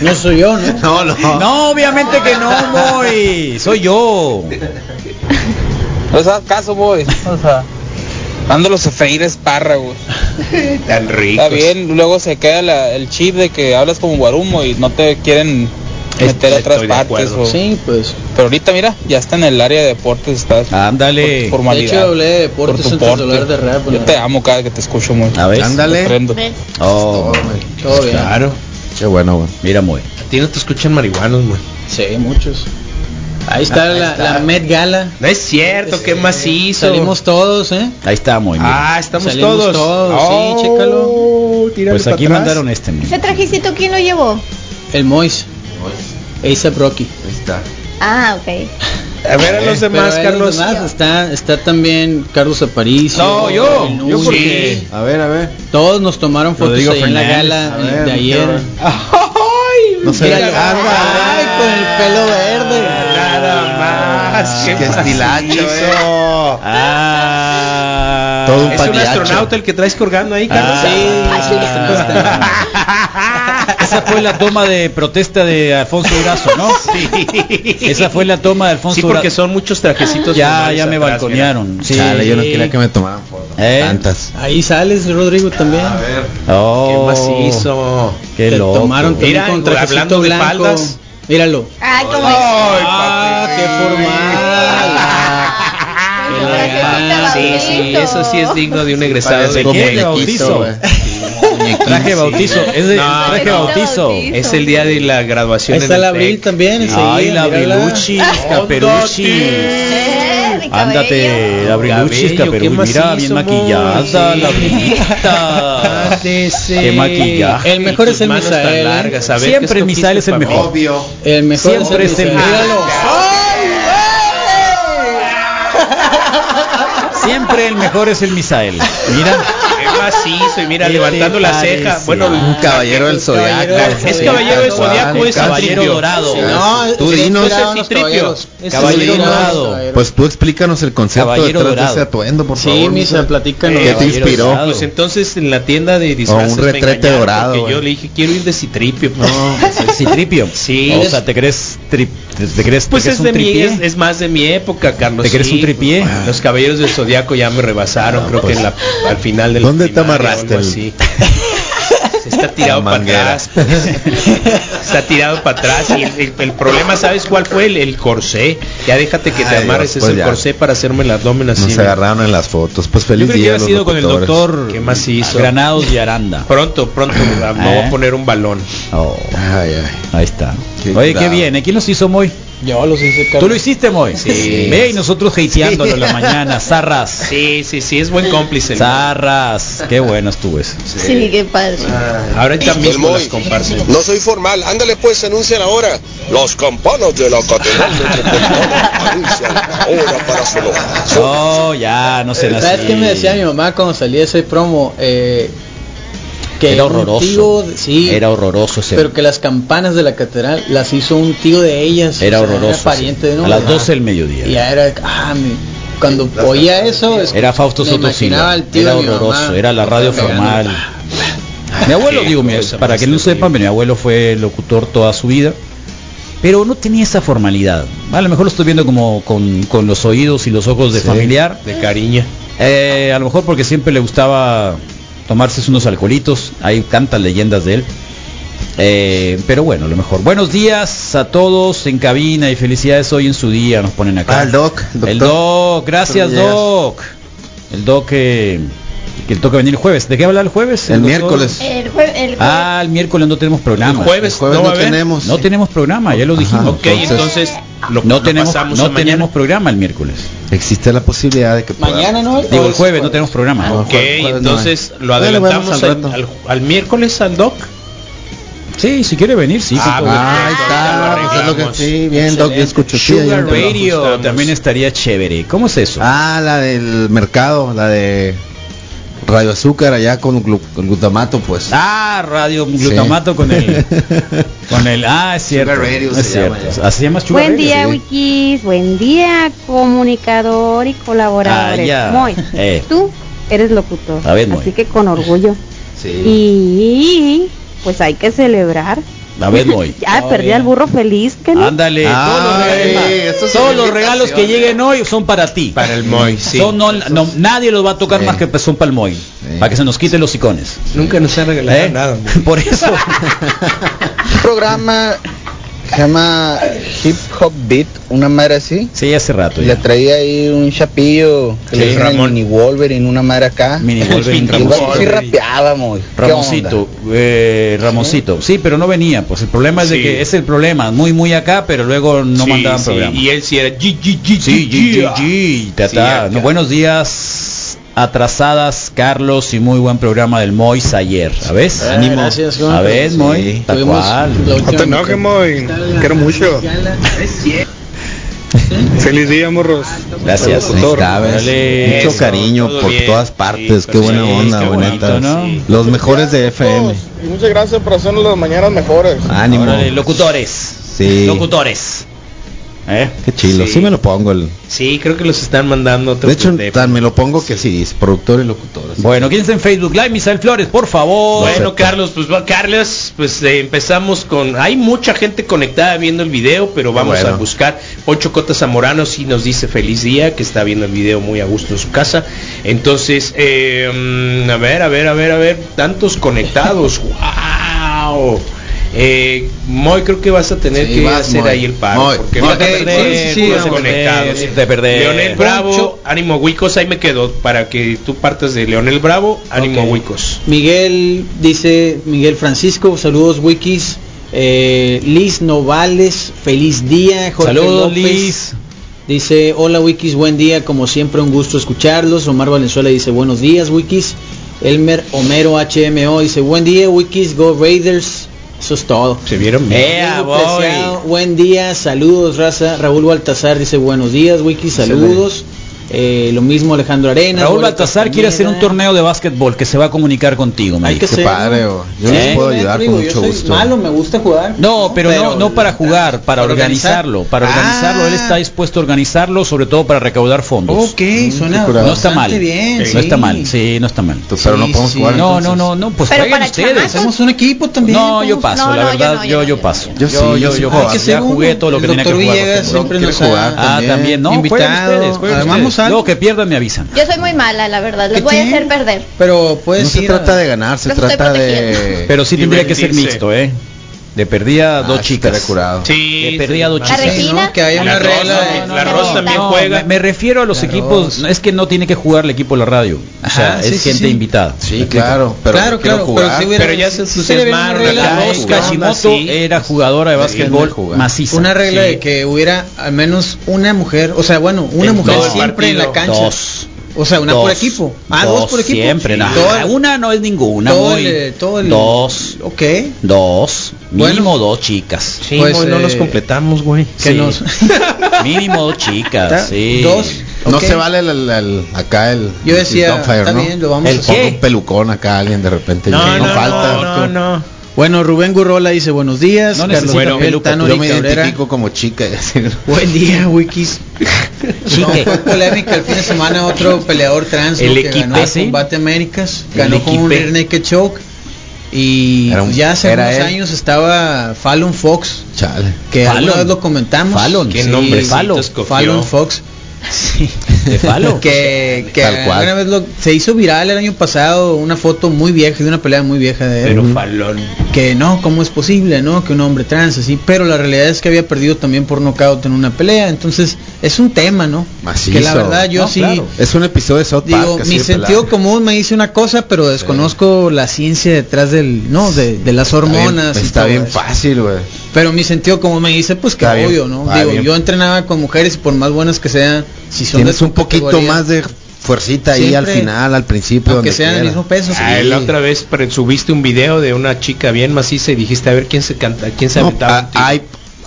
No soy yo, ¿no? No, no. No, obviamente que no, Moy. Soy yo. No hagas caso, boy. O sea, dándolos a freír espárragos. Tan rico. Está bien, luego se queda la- el chip de que hablas como guarumo y no te quieren meter a otras partes. o- Sí, pues. Pero ahorita mira, ya está en el área de deportes, estás Ándale. por tu De formalidad. hecho, hablé de por deportes tu antes de hablar de rap. Yo te amo cada que te escucho muy. A ver. Ándale. Oh, Todo bien. Claro. Qué bueno, güey. mira, Moy. A ti no te escuchan marihuanos, güey. Sí, muchos. Ahí está, Ahí la, está. la Met Gala. No es cierto, qué macizo. Salimos todos, ¿eh? Ahí está, Moy. mira. Ah, estamos Salimos todos. todos, sí, Oh, chécalo. tírale pues aquí atrás. mandaron este. Moy. ¿Ese trajecito quién lo llevó? El Mois. A$AP Rocky. Ahí está. Ah, ok. A ver a los demás, Pero ahí Carlos. los demás está, está también Carlos Aparicio. No, yo, yo porque- A ver, a ver. Todos nos tomaron fotos ahí en la gala de- ver, de ayer. No se. Ay, con el pelo verde. Nada más. Qué estilacho, macizo. Ah. Todo un Es un payacho. astronauta el que traes colgando ahí, Carlos. Esa fue la toma de protesta de Alfonso Durazo, ¿no? Sí. Esa fue la toma de Alfonso Sí, porque Durazo. son muchos trajecitos. Ya, ya me atrás, balconearon. Sí. Chale, yo no quería que me tomaran fotos. ¿Eh? Tantas. Ahí sales, Rodrigo, también. Oh, Qué macizo. Qué Te loco. tomaron también Mira, con trajecito hablando de blanco. faldas. Míralo. Ay, como Ah, qué formal. Sí, sí, eso sí es digno de un egresado de como qué? Bautizo. Traje bautizo. Es de No, traje bautizo. Bautizo. Es el día de la graduación. Ahí está en el el abril también. Ay, la Caperuchis. Eh, mi Ándate. Abriluchis, Cabello, Caperuchis. Mira, bien maquillada, sí. la brilita. Qué maquillaje. El mejor es el Misael, Siempre ¿qué el Misael es el mejor. Obvio. El mejor Siempre es el mejor. Míralo. Siempre el mejor es el Misael. Mira. Macizo, y mira, ¿Qué levantando la ceja. Bueno, Un caballero del zodiaco. ¿Es caballero del zodiaco o es Caballero dorado. No, Tú es- dinos. Caballero dorado. Pues tú explícanos el concepto detrás de ese atuendo, por Sí, favor. Misa, Misa. platícanos. ¿Qué te inspiró? Pues entonces en la tienda de disfraces un me retrete dorado, yo le dije quiero ir de Citripio. pues. Citripio. Sí. O sea, ¿te crees tri- te, te crees, Pues te crees es de un mi, es, es más de mi época, Carlos. ¿Te crees sí. un tripié? Los caballeros del zodiaco ya me rebasaron, creo que en la, al final del ¿Dónde te amarraste el- así. Se está tirado para atrás. está tirado para atrás y el, el- el problema, ¿sabes cuál fue? El, el corsé. Ya déjate que te Ay, amarres Dios, ese pues ya. corsé para hacerme el abdomen así. Nos agarraron en las fotos. Pues Yo feliz creo que día. ha a los sido con el doctor ¿Qué más hizo? Granados y Aranda. Pronto, pronto me voy ¿Eh? a poner un balón. Oh, Ay, ay. ahí está. Qué Oye, qué curado. bien. ¿eh? ¿Quién los hizo, Moy? Yo los hice, Carlos. ¿Tú lo hiciste, Moy? Sí. Ve y nosotros hateándolo en la mañana. Zarras. Sí, sí, sí, es buen cómplice. Zarras. Qué bueno estuvo eso. Sí, qué padre. Ahora también las comparsas. No soy formal. Ándale pues, anuncian ahora. Las campanas de la Catedral Metropolitana anuncian hora para Sonora. Oh, ya, no sé. ¿Sabes qué me decía mi mamá cuando salía ese promo? Eh, que Era horroroso. tío sí, Era horroroso ese. pero que las campanas de la catedral las hizo un tío de ellas. Era o sea, horroroso. pariente de uno. A las Ajá. 12 del mediodía. Y ya era, ah, mi- cuando oía eso, es- Era Fausto Soto Era horroroso. mamá Era la radio formal. Mi abuelo, digo, mi- para que no sepan, mi abuelo fue locutor toda su vida, pero no tenía esa formalidad. A lo mejor lo estoy viendo como con, con los oídos y los ojos de Sí, familiar. De cariño. Eh, a lo mejor porque siempre le gustaba tomarse unos alcoholitos. Hay tantas leyendas de él. Eh, pero bueno, lo mejor. Buenos días a todos en cabina y felicidades hoy en su día. Nos ponen acá. Ah, el doc. el. Doc, gracias. Doc. El Doc que, que toca venir el jueves. ¿De qué habla el jueves? El miércoles. El jue- el jue- Ah, el miércoles no tenemos programa. El jueves, El jueves no tenemos. No tenemos programa, ya lo dijimos. Ok, entonces, lo, no lo tenemos no tenemos programa el miércoles. Existe la posibilidad de que pueda- Mañana, ¿no? Digo ¿O el es jueves no tenemos programa. Ok, Jueves no hay. entonces lo adelantamos al al, al- al miércoles al doc. Sí, si quiere venir, sí. Ah. Ah, ahí está. lo es lo que arreglamos. sí, bien, Doc, yo escucho. Sugar Radio también estaría chévere. ¿Cómo es eso? Ah, la del mercado, la de Radio Azúcar allá con glu- con glutamato, pues. Ah, radio glutamato con el con el ah, es cierto. Radio es se cierto. llama. Así se llama Sugar Buen Radio, día, sí. Wikis. Buen día, comunicador y colaboradores. Ah, ya. Moy, Eh. tú eres locutor. A ver, así que con orgullo. Sí. Y pues hay que celebrar. A ver, Moy. Ya perdí al burro feliz, que no? Ándale, Ay, todos los regalos, todos los regalos que lleguen hoy son para ti. Para el Moy, sí. Son no, no- nadie los va a tocar Sí. más que son para el Moy, para que se nos quiten los icones. Nunca nos han regalado ¿Eh? nada. Por eso. Un programa se llama Hip Hop Beat, una madre así. Sí, hace rato Le ya. traía ahí un chapillo que Sí, le dicen el Ramón. mini Wolverine, una madre acá. Mini Wolverine, sí Wolverine. rapeaba muy. ¿Qué Ramoncito, onda? eh, Ramoncito. Sí, pero no venía. Pues el problema es de que es el problema, muy muy acá, pero luego no Sí, mandaban sí, programa. Y él sí era G, G, G, G, G, G, G, días, atrasadas, Carlos, y muy buen programa del Mois ayer. ¿A ves? Ah, gracias, A ver, sí. Moy, tal cual. No te enojes, Moy. Quiero mucho. Feliz día, morros. Gracias. Órale. Mucho Eso, cariño por bien. todas partes, Sí, qué buena sí, onda, qué bonita. bonito, ¿no? Sí. Los mejores de FM. Y muchas gracias por hacernos las mañanas mejores. Ánimo. Órale, locutores. Sí. locutores. ¿Eh? Qué chilo. Sí. Sí. me lo pongo. El... Sí, creo que los están mandando otro De hecho, tan me lo pongo que sí, es productor y locutor. Bueno, ¿quién está en Facebook Live? Misael Flores, por favor. Bueno, Carlos, pues va- Carlos, pues eh, empezamos con. Hay mucha gente conectada viendo el video, pero vamos bueno. a buscar. Poncho Cota Zamorano sí nos dice feliz día, que está viendo el video muy a gusto en su casa. Entonces, eh, mm, a ver, a ver, a ver, a ver, tantos conectados. ¡Wow! Eh, Moy, creo que vas a tener Sí, que vas, hacer Moy. ahí el paro. Moy, porque Moy, vas a sí, perder sí, conectados. sí, de perder. Leonel Bravo, Poncho. ánimo Huicos, ahí me quedo para que tú partas de Leonel Bravo, ánimo Ok. Huicos. Miguel dice, Miguel Francisco, saludos Wikis. Eh, Liz Novales, feliz día. Jorge Saludos, López Liz. Dice, hola Wikis, buen día, como siempre un gusto escucharlos. Omar Valenzuela dice, buenos días Wikis. Elmer Homero HMO dice, buen día Wikis, Go Raiders. Eso es todo. Se vieron bien. Ea, buen día, saludos raza. Raúl Baltazar dice buenos días, Wikis, saludos. Eh, lo mismo Alejandro Arenas. Raúl Bola Baltazar quiere hacer un torneo de básquetbol que se va a comunicar contigo, me Hay que dijo. Qué hacerlo. padre, oh. yo Sí. les puedo ayudar digo, con yo mucho soy gusto. Malo, me gusta jugar. No, pero, no, no para jugar, para, para organizarlo, organizar. para organizarlo. Ah. Él está dispuesto a organizarlo, sobre todo para recaudar fondos. Ok, suena. No está mal. bastante bien. No está mal, sí, no está mal. Pero no podemos sí, jugar. No, entonces. no, no, no, pues Pero jueguen para ustedes. chamacos. Hacemos un equipo también. No, yo paso, No, la no, verdad, no, yo, yo no, paso. yo sí, yo, yo ser jugué todo lo que tenía que jugar. Siempre Ah, también, no, ustedes, Algo. Luego que pierdan me avisan. Yo soy muy mala, la verdad. Los ¿Qué voy a hacer perder. Pero puedes No se trata de ganar, se trata de... Pero sí tendría que ser mixto, ¿eh? De perdida Ah, dos sí, chicas. curado. Sí, De perdida dos chicas. Sí, Regina. ¿no? Que haya La una Rosa, regla. de- la Rosa también No, juega. Me, me refiero a los La equipos, Rosa. es que no tiene que jugar el equipo de la radio. O sea, Ajá, sí, es sí, gente sí. invitada. Sí, claro, pero claro, claro, jugar. pero si hubiera- Pero ya se entusiasmaron. Kashimoto Sí. era jugadora de básquetbol maciza. Una regla Sí. de que hubiera al menos una mujer, o sea, bueno, una En mujer siempre en la cancha. Dos. O sea, una Dos. por equipo. Ah, dos, por equipo. Siempre, no. Todo Una no es ninguna. todo el- todo el- Dos. Ok. Dos. Bueno. Mínimo dos chicas. Sí, Pues, no eh, nos completamos, güey. Que Sí. nos. Mínimo dos chicas. ¿Está? Sí. Dos. No Ok. se vale el, el- el- acá el... Yo decía, el está ¿no? bien, lo vamos el a hacer. un pelucón acá alguien de repente. No, no, no, falta. no, no, no. Bueno, Rubén Gurrola dice buenos días. No Carlos peluca, Tano Yo me Cabrera. identifico como chica. Buen día, Wikis. No, fue polémica el fin de semana otro peleador trans. El que equipe, ganó el ¿sí? combate Américas, El ganó con un rear naked choke y un- ya hace unos él. años estaba Fallon Fox Chale. que Fallon. alguna vez lo comentamos. Fallon, ¿Qué Sí, nombre? Fallon. Fallon Fox. Sí. De que que Tal cual. alguna vez lo- se hizo viral el año pasado una foto muy vieja de una pelea muy vieja de él. Pero falón. que no, ¿cómo es posible, no? Que un hombre trans así, pero la realidad es que había perdido también por nocaut en una pelea, entonces es un tema, ¿no? Macizo. Que la verdad yo No, sí claro. Es un episodio de South Park. digo, mi sentido común me dice una cosa, pero desconozco la ciencia detrás del, no, de, de las Está bien- hormonas. y Está bien fácil, güey. Pero mi sentido común me dice, pues que Está bien. obvio, ¿no? Digo, bien. yo entrenaba con mujeres y por más buenas que sean, si son de tu un poquito categoría, más de fuercita ahí al Siempre, final, al principio. aunque donde sean el mismo peso. Ah, la otra vez subiste un video de una chica bien maciza y dijiste a ver quién se canta, quién se No, aventaba ah, hay,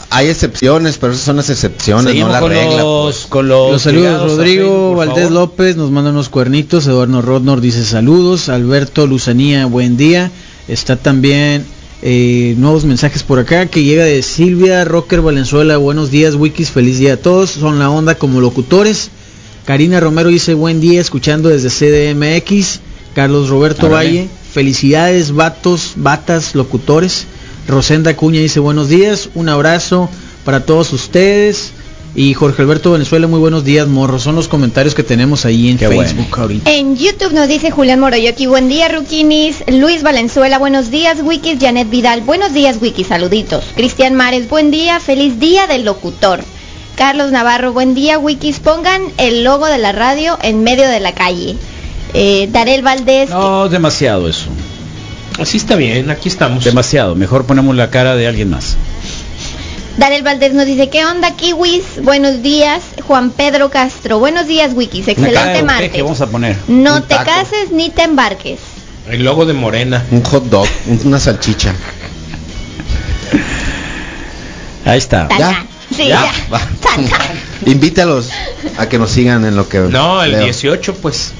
hay excepciones, pero esas son las excepciones, Seguimos no la con regla. los, pues. con los, Los saludos, Rodrigo Valdés favor. López nos manda unos cuernitos, Eduardo Rodnor dice saludos, Alberto Luzanía, buen día, está también eh, nuevos mensajes por acá que llega de Silvia Rocker Valenzuela, buenos días Wikis, feliz día a todos, son la onda como locutores, Karina Romero dice buen día, escuchando desde CDMX, Carlos Roberto. Valle, felicidades vatos, batas, locutores, Rosenda Cuña dice buenos días, un abrazo para todos ustedes. Y Jorge Alberto Venezuela, muy buenos días, morro. Son los comentarios que tenemos ahí en Qué Facebook bueno. ahorita. En YouTube nos dice Julián Moroyoki, buen día Ruquinis, Luis Valenzuela, buenos días Wikis, Janet Vidal, buenos días Wikis, saluditos. Cristian Mares, buen día, feliz día del locutor. Carlos Navarro, buen día Wikis, pongan el logo de la radio en medio de la calle. Eh, Darel Valdés, No, demasiado eso. Así está bien, aquí estamos. Demasiado. Mejor ponemos la cara de alguien más. Darel Valdés nos dice, ¿qué onda Kiwis? Buenos días, Juan Pedro Castro, buenos días Wikis, excelente martes. vamos a poner. No Un te taco. cases ni te embarques. El logo de Morena. Un hot dog, una salchicha. Ahí está. ¿Ya? Sí, Ya, ya. Invítalos a que nos sigan en lo que. No, el leo. 18 pues.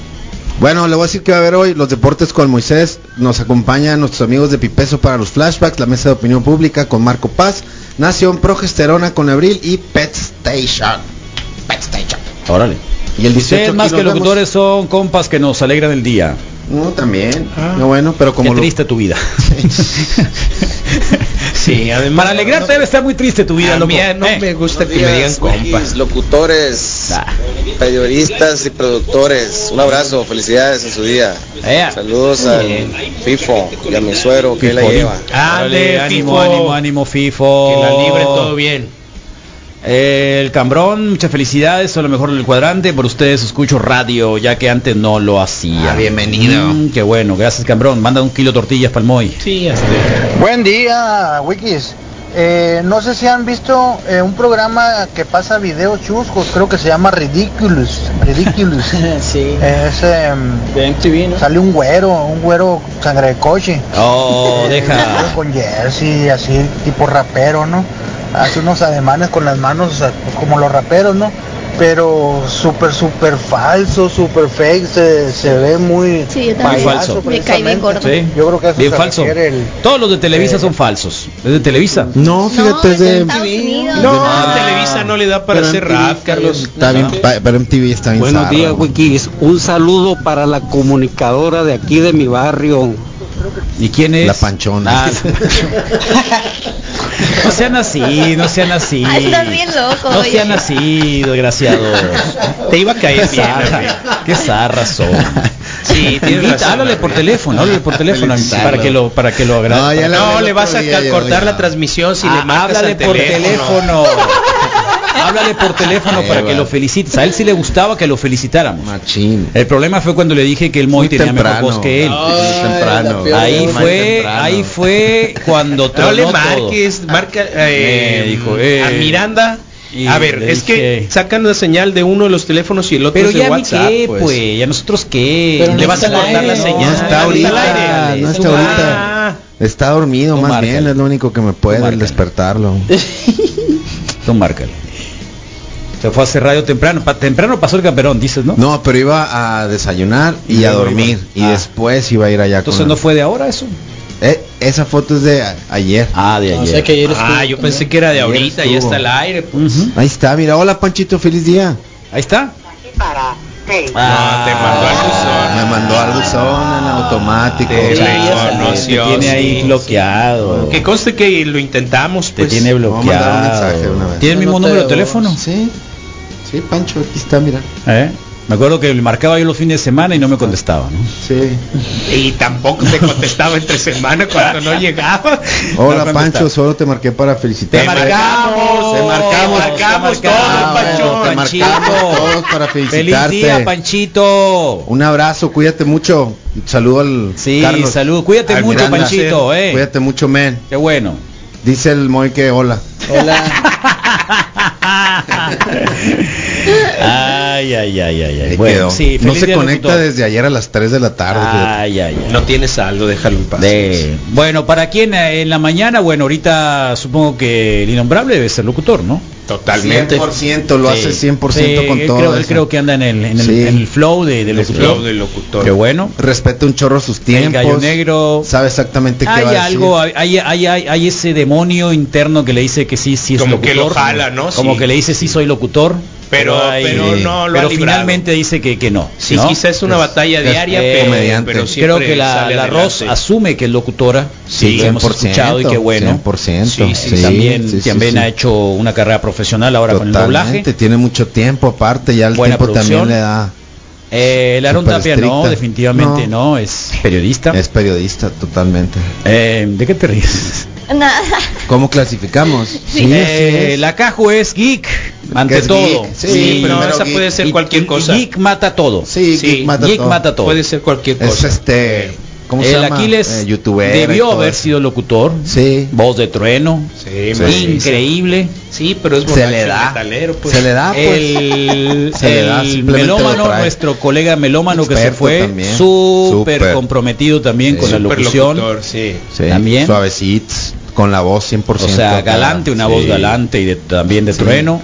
Bueno, le voy a decir que va a haber hoy los deportes con Moisés. Nos acompañan nuestros amigos de Pipeso para los flashbacks, la mesa de opinión pública con Marco Paz, Nación Progesterona con Abril y Pet Station. Pet Station. Órale. Y el 18 Ustedes más que nos vemos. locutores son compas que nos alegran el día. No, también. No, bueno, pero como Qué lo- triste tu vida. Sí, además. Para alegrarte debe estar muy triste tu vida, A loco. mí no Eh. me gusta que me digan compas. locutores, periodistas y productores. Un abrazo, felicidades en su día. Saludos al FIFO y a mi suero que la lleva. Órale, ánimo, Fifo. ánimo, ánimo, FIFO. Que la libre todo bien. Eh, el Cambrón, muchas felicidades, son lo mejor del cuadrante. Por ustedes escucho radio, ya que antes no lo hacía. Ah, bienvenido. Mm, qué bueno, gracias Cambrón. Manda un kilo de tortillas para el Moy. Sí, hasta. Buen día, Wikis. Eh, no sé si han visto eh, un programa que pasa videos chuscos, creo que se llama Ridiculous. Ridiculous. sí. Es, em, Sale un güero, un güero sangre de coche. Oh, Eh, deja. Con jersey, así, tipo rapero, ¿no? Hace unos ademanes con las manos, o sea, pues como los raperos, ¿no? Pero súper, súper falso, súper fake, se, se ve muy Sí, yo también. falso. Me cae bien gordo. Sí. Yo creo que eso Bien se falso. el- Todos los de Televisa son falsos. ¿Es de Televisa? No, fíjate, es de... No, Televisa no le da para hacer MTV rap, Carlos. Está bien, pa- pero MTV está bien Buenos zarra. días, Wikis. Un saludo para la comunicadora de aquí de mi barrio. ¿Y quién es? La panchona. Ah, no sean así, no sean así. Ah, estás bien loco, No oye. sean así, desgraciados. Te iba a caer Qué bien. zarra, qué zarras son. Sí, tienes razón, háblale por teléfono, háblale por teléfono para que lo para que lo agrade. No, No, le vas a día cortar la transmisión si le Ah, marcas háblale al por teléfono. Háblale por teléfono Eh, para que lo felicites. A él sí le gustaba que lo felicitáramos. Machín. El problema fue cuando le dije que el Moy tenía mejor temprano. voz que él. Muy temprano. Ahí fue, temprano. ahí fue cuando No tronó le todo. marques, marca eh, dijo, eh. a Miranda. Y a ver, le es dije- que sacan la señal de uno de los teléfonos y el otro Pero es de ya WhatsApp. qué, pues. pues. ya nosotros qué. Pero Le no vas a cortar la señal. No está Está ahorita, no está Tú- ahorita. Ah, Está dormido Tú más márcale. bien, es lo único que me puede márcale. despertarlo. Tú márcale. Se fue a hacer radio temprano. Pa- temprano pasó el camperón, dices, ¿no? No, pero iba a desayunar y, Y a dormir iba. y Ah. después iba a ir allá Entonces con no fue de ahora eso. Eh, esa foto es de ayer. Ah, de O ayer. sea que ayer estuvo ah, yo pensé que era de ahorita, ya está al aire. pues. Ahí está, mira, hola Panchito, feliz día. Ahí está. No, te mandó al buzón. Me mandó al buzón en automático. Te Sí. Te tiene ahí sí, bloqueado. Que conste que lo intentamos, Te pues. tiene Voy a mandar un mensaje bloqueado. una vez. ¿Tiene el mismo no te número de teléfono? Sí, sí, Pancho, aquí está, mira. ¿Eh? Me acuerdo que le marcaba yo los fines de semana y no me contestaba, ¿no? Sí. Y tampoco te contestaba entre semana cuando no llegaba. Hola No, Pancho, solo te marqué para Te marcamos, Te marcamos, te marcamos te todo, Ah, bueno, Panchón. te marcamos todos para Feliz felicitarte. día, Panchito. Un abrazo, cuídate mucho. Saludo al Sí, Carlos. salud. Cuídate Al mucho, Miranda. Panchito, eh. Cuídate mucho, men. Qué bueno. Dice el Moy que hola. Hola. ay, ay, ay, ay, ay. Bueno, sí, no se conecta locutor. desde ayer a las 3 de la tarde. Ay, ay, ay. No tiene saldo, déjalo en paz. De- Bueno, para quien eh, en la mañana, bueno, ahorita supongo que el innombrable debe ser locutor, ¿no? Totalmente. 100% lo hace 100% Sí, con todo. creo, él creo que anda en el, en el, Sí. en el flow de, de El locutor. flow del locutor. Qué bueno. Respeta un chorro sus El tiempos. gallo negro. Sabe exactamente qué va Hay a decir. algo, hay, hay, hay, hay- hay ese demonio interno que le dice que sí, sí es Como locutor. que lo jala, ¿no? Como Sí. que le dice sí soy locutor. Pero- hay- pero no lo pero finalmente dice que, que no. Sí, ¿no? quizás es una batalla es diaria, pero, Creo que la, la Ross asume que es locutora. Sí, lo hemos 100%, escuchado y qué bueno. 100%. Sí, sí, Sí, también, sí, sí, también sí. ha hecho una carrera profesional ahora con el doblaje. Totalmente, tiene mucho tiempo aparte, ya el Buena tiempo producción. también le da. Eh, el Aaron Tapia no, estricta. definitivamente no. No. es periodista. Es periodista totalmente. Eh, ¿De qué te ríes? Nada. ¿Cómo clasificamos? Sí, Eh, así es. la Cajo es geek, ante es todo. geek. Sí, Sí, pero primero esa geek. puede ser Y- cualquier y- cosa. y geek mata todo. Sí, Sí, geek mata geek todo. mata todo. Puede ser cualquier Es cosa. este, ¿cómo se el llama? Aquiles Eh, youtuber debió haber eso. sido locutor. Sí. Voz de trueno. Sí. Increíble. Sí, pero es Se le el da. metalero, pues. Se le da, pues. El, Se le da, el melómano, nuestro colega melómano que se fue, súper comprometido también Sí. con la locución. locutor, sí. Sí, También. Suavecitos, con la voz 100%. O sea, galante, una Sí. voz galante y de- también de Sí. trueno.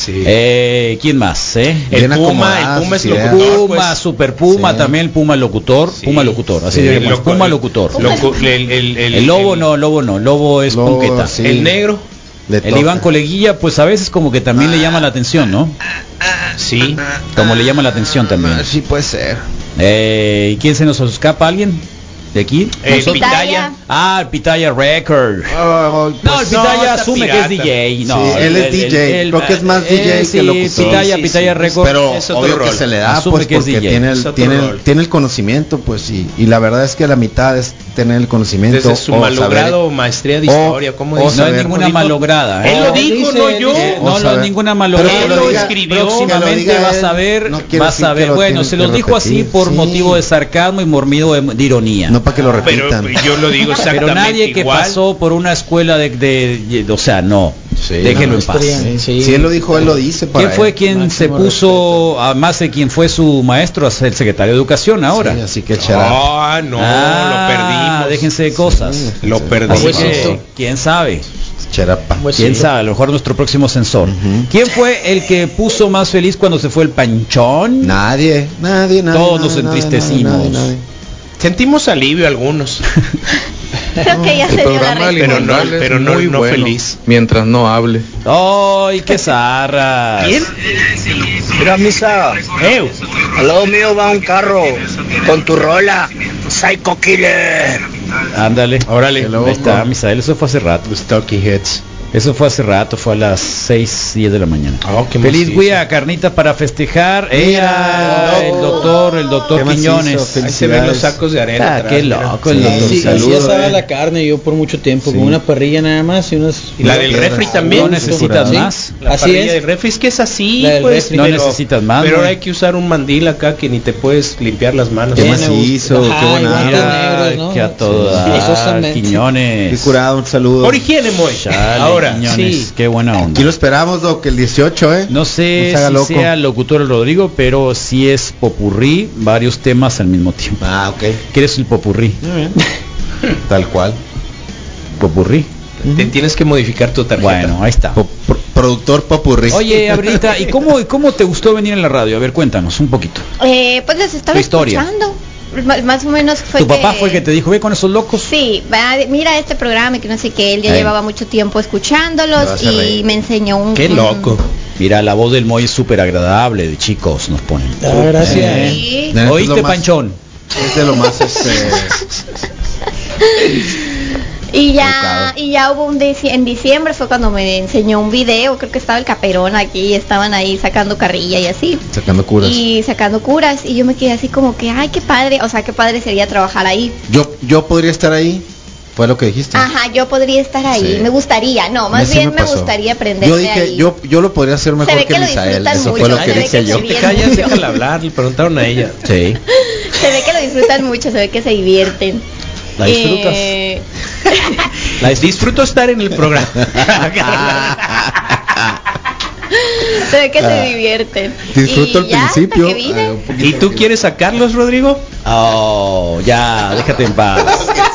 Sí. Eh, ¿Quién más? eh? el Puma, el Puma es locutor. Puma, pues. Super Puma, Sí. también el Puma locutor, Sí. Puma locutor, así Sí. diríamos, Loco- Puma locutor. Locu- el, el- el- El lobo el- no, lobo no, lobo es Lobo, ponqueta. El negro. Le el toca. Iván Coleguilla, pues a veces como que también le llama la atención, ¿no? Sí. Como le llama la atención también. Sí puede ser. Eh, ¿y quién se nos escapa? ¿Alguien? ¿De aquí? Eh. Pitaya. Ah, el Pitaya Record. Oh, No, el pues, Pitaya no, asume pirata. que es DJ. No, Sí, él es DJ. Creo que es más DJ sí, que locutor. Pitaya, Sí, Pitaya sí. Record. pero es otro obvio que rol. se le da Asume pues que es porque DJ. tiene Es el, tiene, el- tiene el conocimiento pues y, y la verdad es que la mitad es tener el conocimiento Desde su o malogrado saber- maestría de o- historia, ¿cómo o no dice? es ninguna dijo? malograda. Él ¿eh? lo dijo, no yo. Eh, no, no es ninguna malograda. que Él lo lo escribió. Próximamente que lo vas a él, ver, vas a que ver. lo Bueno, se que los dijo así por motivo de sarcasmo y mormido de, de ironía. No para que lo Pero repitan yo lo digo exactamente Pero nadie que pasó por una escuela de, de- de- o sea, no. Sí, Déjenlo no, en paz. Sí. si él lo dijo él lo dice para ¿Quién fue él. quien se puso, además de quien fue su maestro, a ser el secretario de Educación ahora? Sí, así que echará Ah, no, Ah, lo perdimos. Déjense de cosas. Lo Así perdimos. que, quién sabe, charapa quién sabe, a lo mejor nuestro próximo censor. Ujú. ¿Quién fue el que puso más feliz cuando se fue el panchón? nadie nadie nadie Todos nadie, nos entristecimos. nadie, nadie, nadie. Sentimos alivio algunos, Creo que ya El se dio la programa del Pero no- pero no- muy no bueno, feliz. Mientras no hable. ¡Ay, qué! ¿Quién? Mira, misa. Al lado mío va un carro con tu rola. Psycho Killer. Ándale, Órale. Ahí está, Misael, eso fue hace rato. Stocky Heads. Eso fue hace rato, fue a las 6, 10 de la mañana. Oh, qué Feliz día, carnita para festejar. Era el doctor, el doctor Quiñones. Ahí se ven los sacos de arena. Ah, atrás, qué mira. loco el Sí, doctor. Sí, sí, asaba eh. la carne yo por mucho tiempo, Sí. con una parrilla nada más y unas... Y la del refri también. No necesitas Sí. más. La Así parrilla es. del refri es que es así, pues. No pero- necesitas más, Pero hay que usar un mandil acá que ni te puedes limpiar las manos. Qué Qué macizo, Ajá, qué buena igual onda. Mira, negros, ¿no? que a forzosamente. Quiñones. qué curado un saludo Por higiene, Moy. Quiñones, sí. qué buena onda. aquí lo esperamos Doc el 18 eh No sé No se haga si loco. sea el locutor el Rodrigo, pero sí es popurrí, varios temas al mismo tiempo. ah ok ¿Quieres el popurrí? tal cual Popurrí. Te tienes que modificar tu tarjeta. Bueno, ahí está. Productor popurrí Oye, Abrilita, ¿y cómo, y cómo te gustó venir en la radio? A ver, cuéntanos un poquito. Eh, pues les estaba escuchando. Más o menos fue ¿Tu papá fue el que te dijo, ve con esos locos? Sí, mira este programa y que no sé qué, él ya llevaba mucho tiempo escuchándolos y reír. me enseñó un... Qué loco. Mira, la voz del Moy es súper agradable, de chicos, nos ponen. Ah, gracias. Eh. Sí. Neta, es ¿Oíste, más- Panchón? es de lo más este Y ya, Educado. y ya hubo un dici- en diciembre fue cuando me enseñó un video, creo que estaba el caperón aquí, estaban ahí sacando carrilla y así. sacando curas Y sacando curas y yo me quedé así como que, ay, qué padre, o sea, qué padre sería trabajar ahí. yo yo podría estar ahí fue lo que dijiste Ajá, yo podría estar ahí, Sí. me gustaría, no, más bien me, gustaría aprender yo dije ahí. yo yo lo podría hacer mejor ve que que Misael eso mucho, fue lo que dije yo Te callas, déjala hablar. Le preguntaron a ella. Sí. Se ve que lo disfrutan mucho, se ve que se divierten. ¿La disfrutas? Eh, La disfruto estar en el programa. se ve que Ah. se divierten. disfruto Y el principio ah, poquito ¿Y tú quieres sacarlos, Rodrigo? Oh, ya, déjate en paz.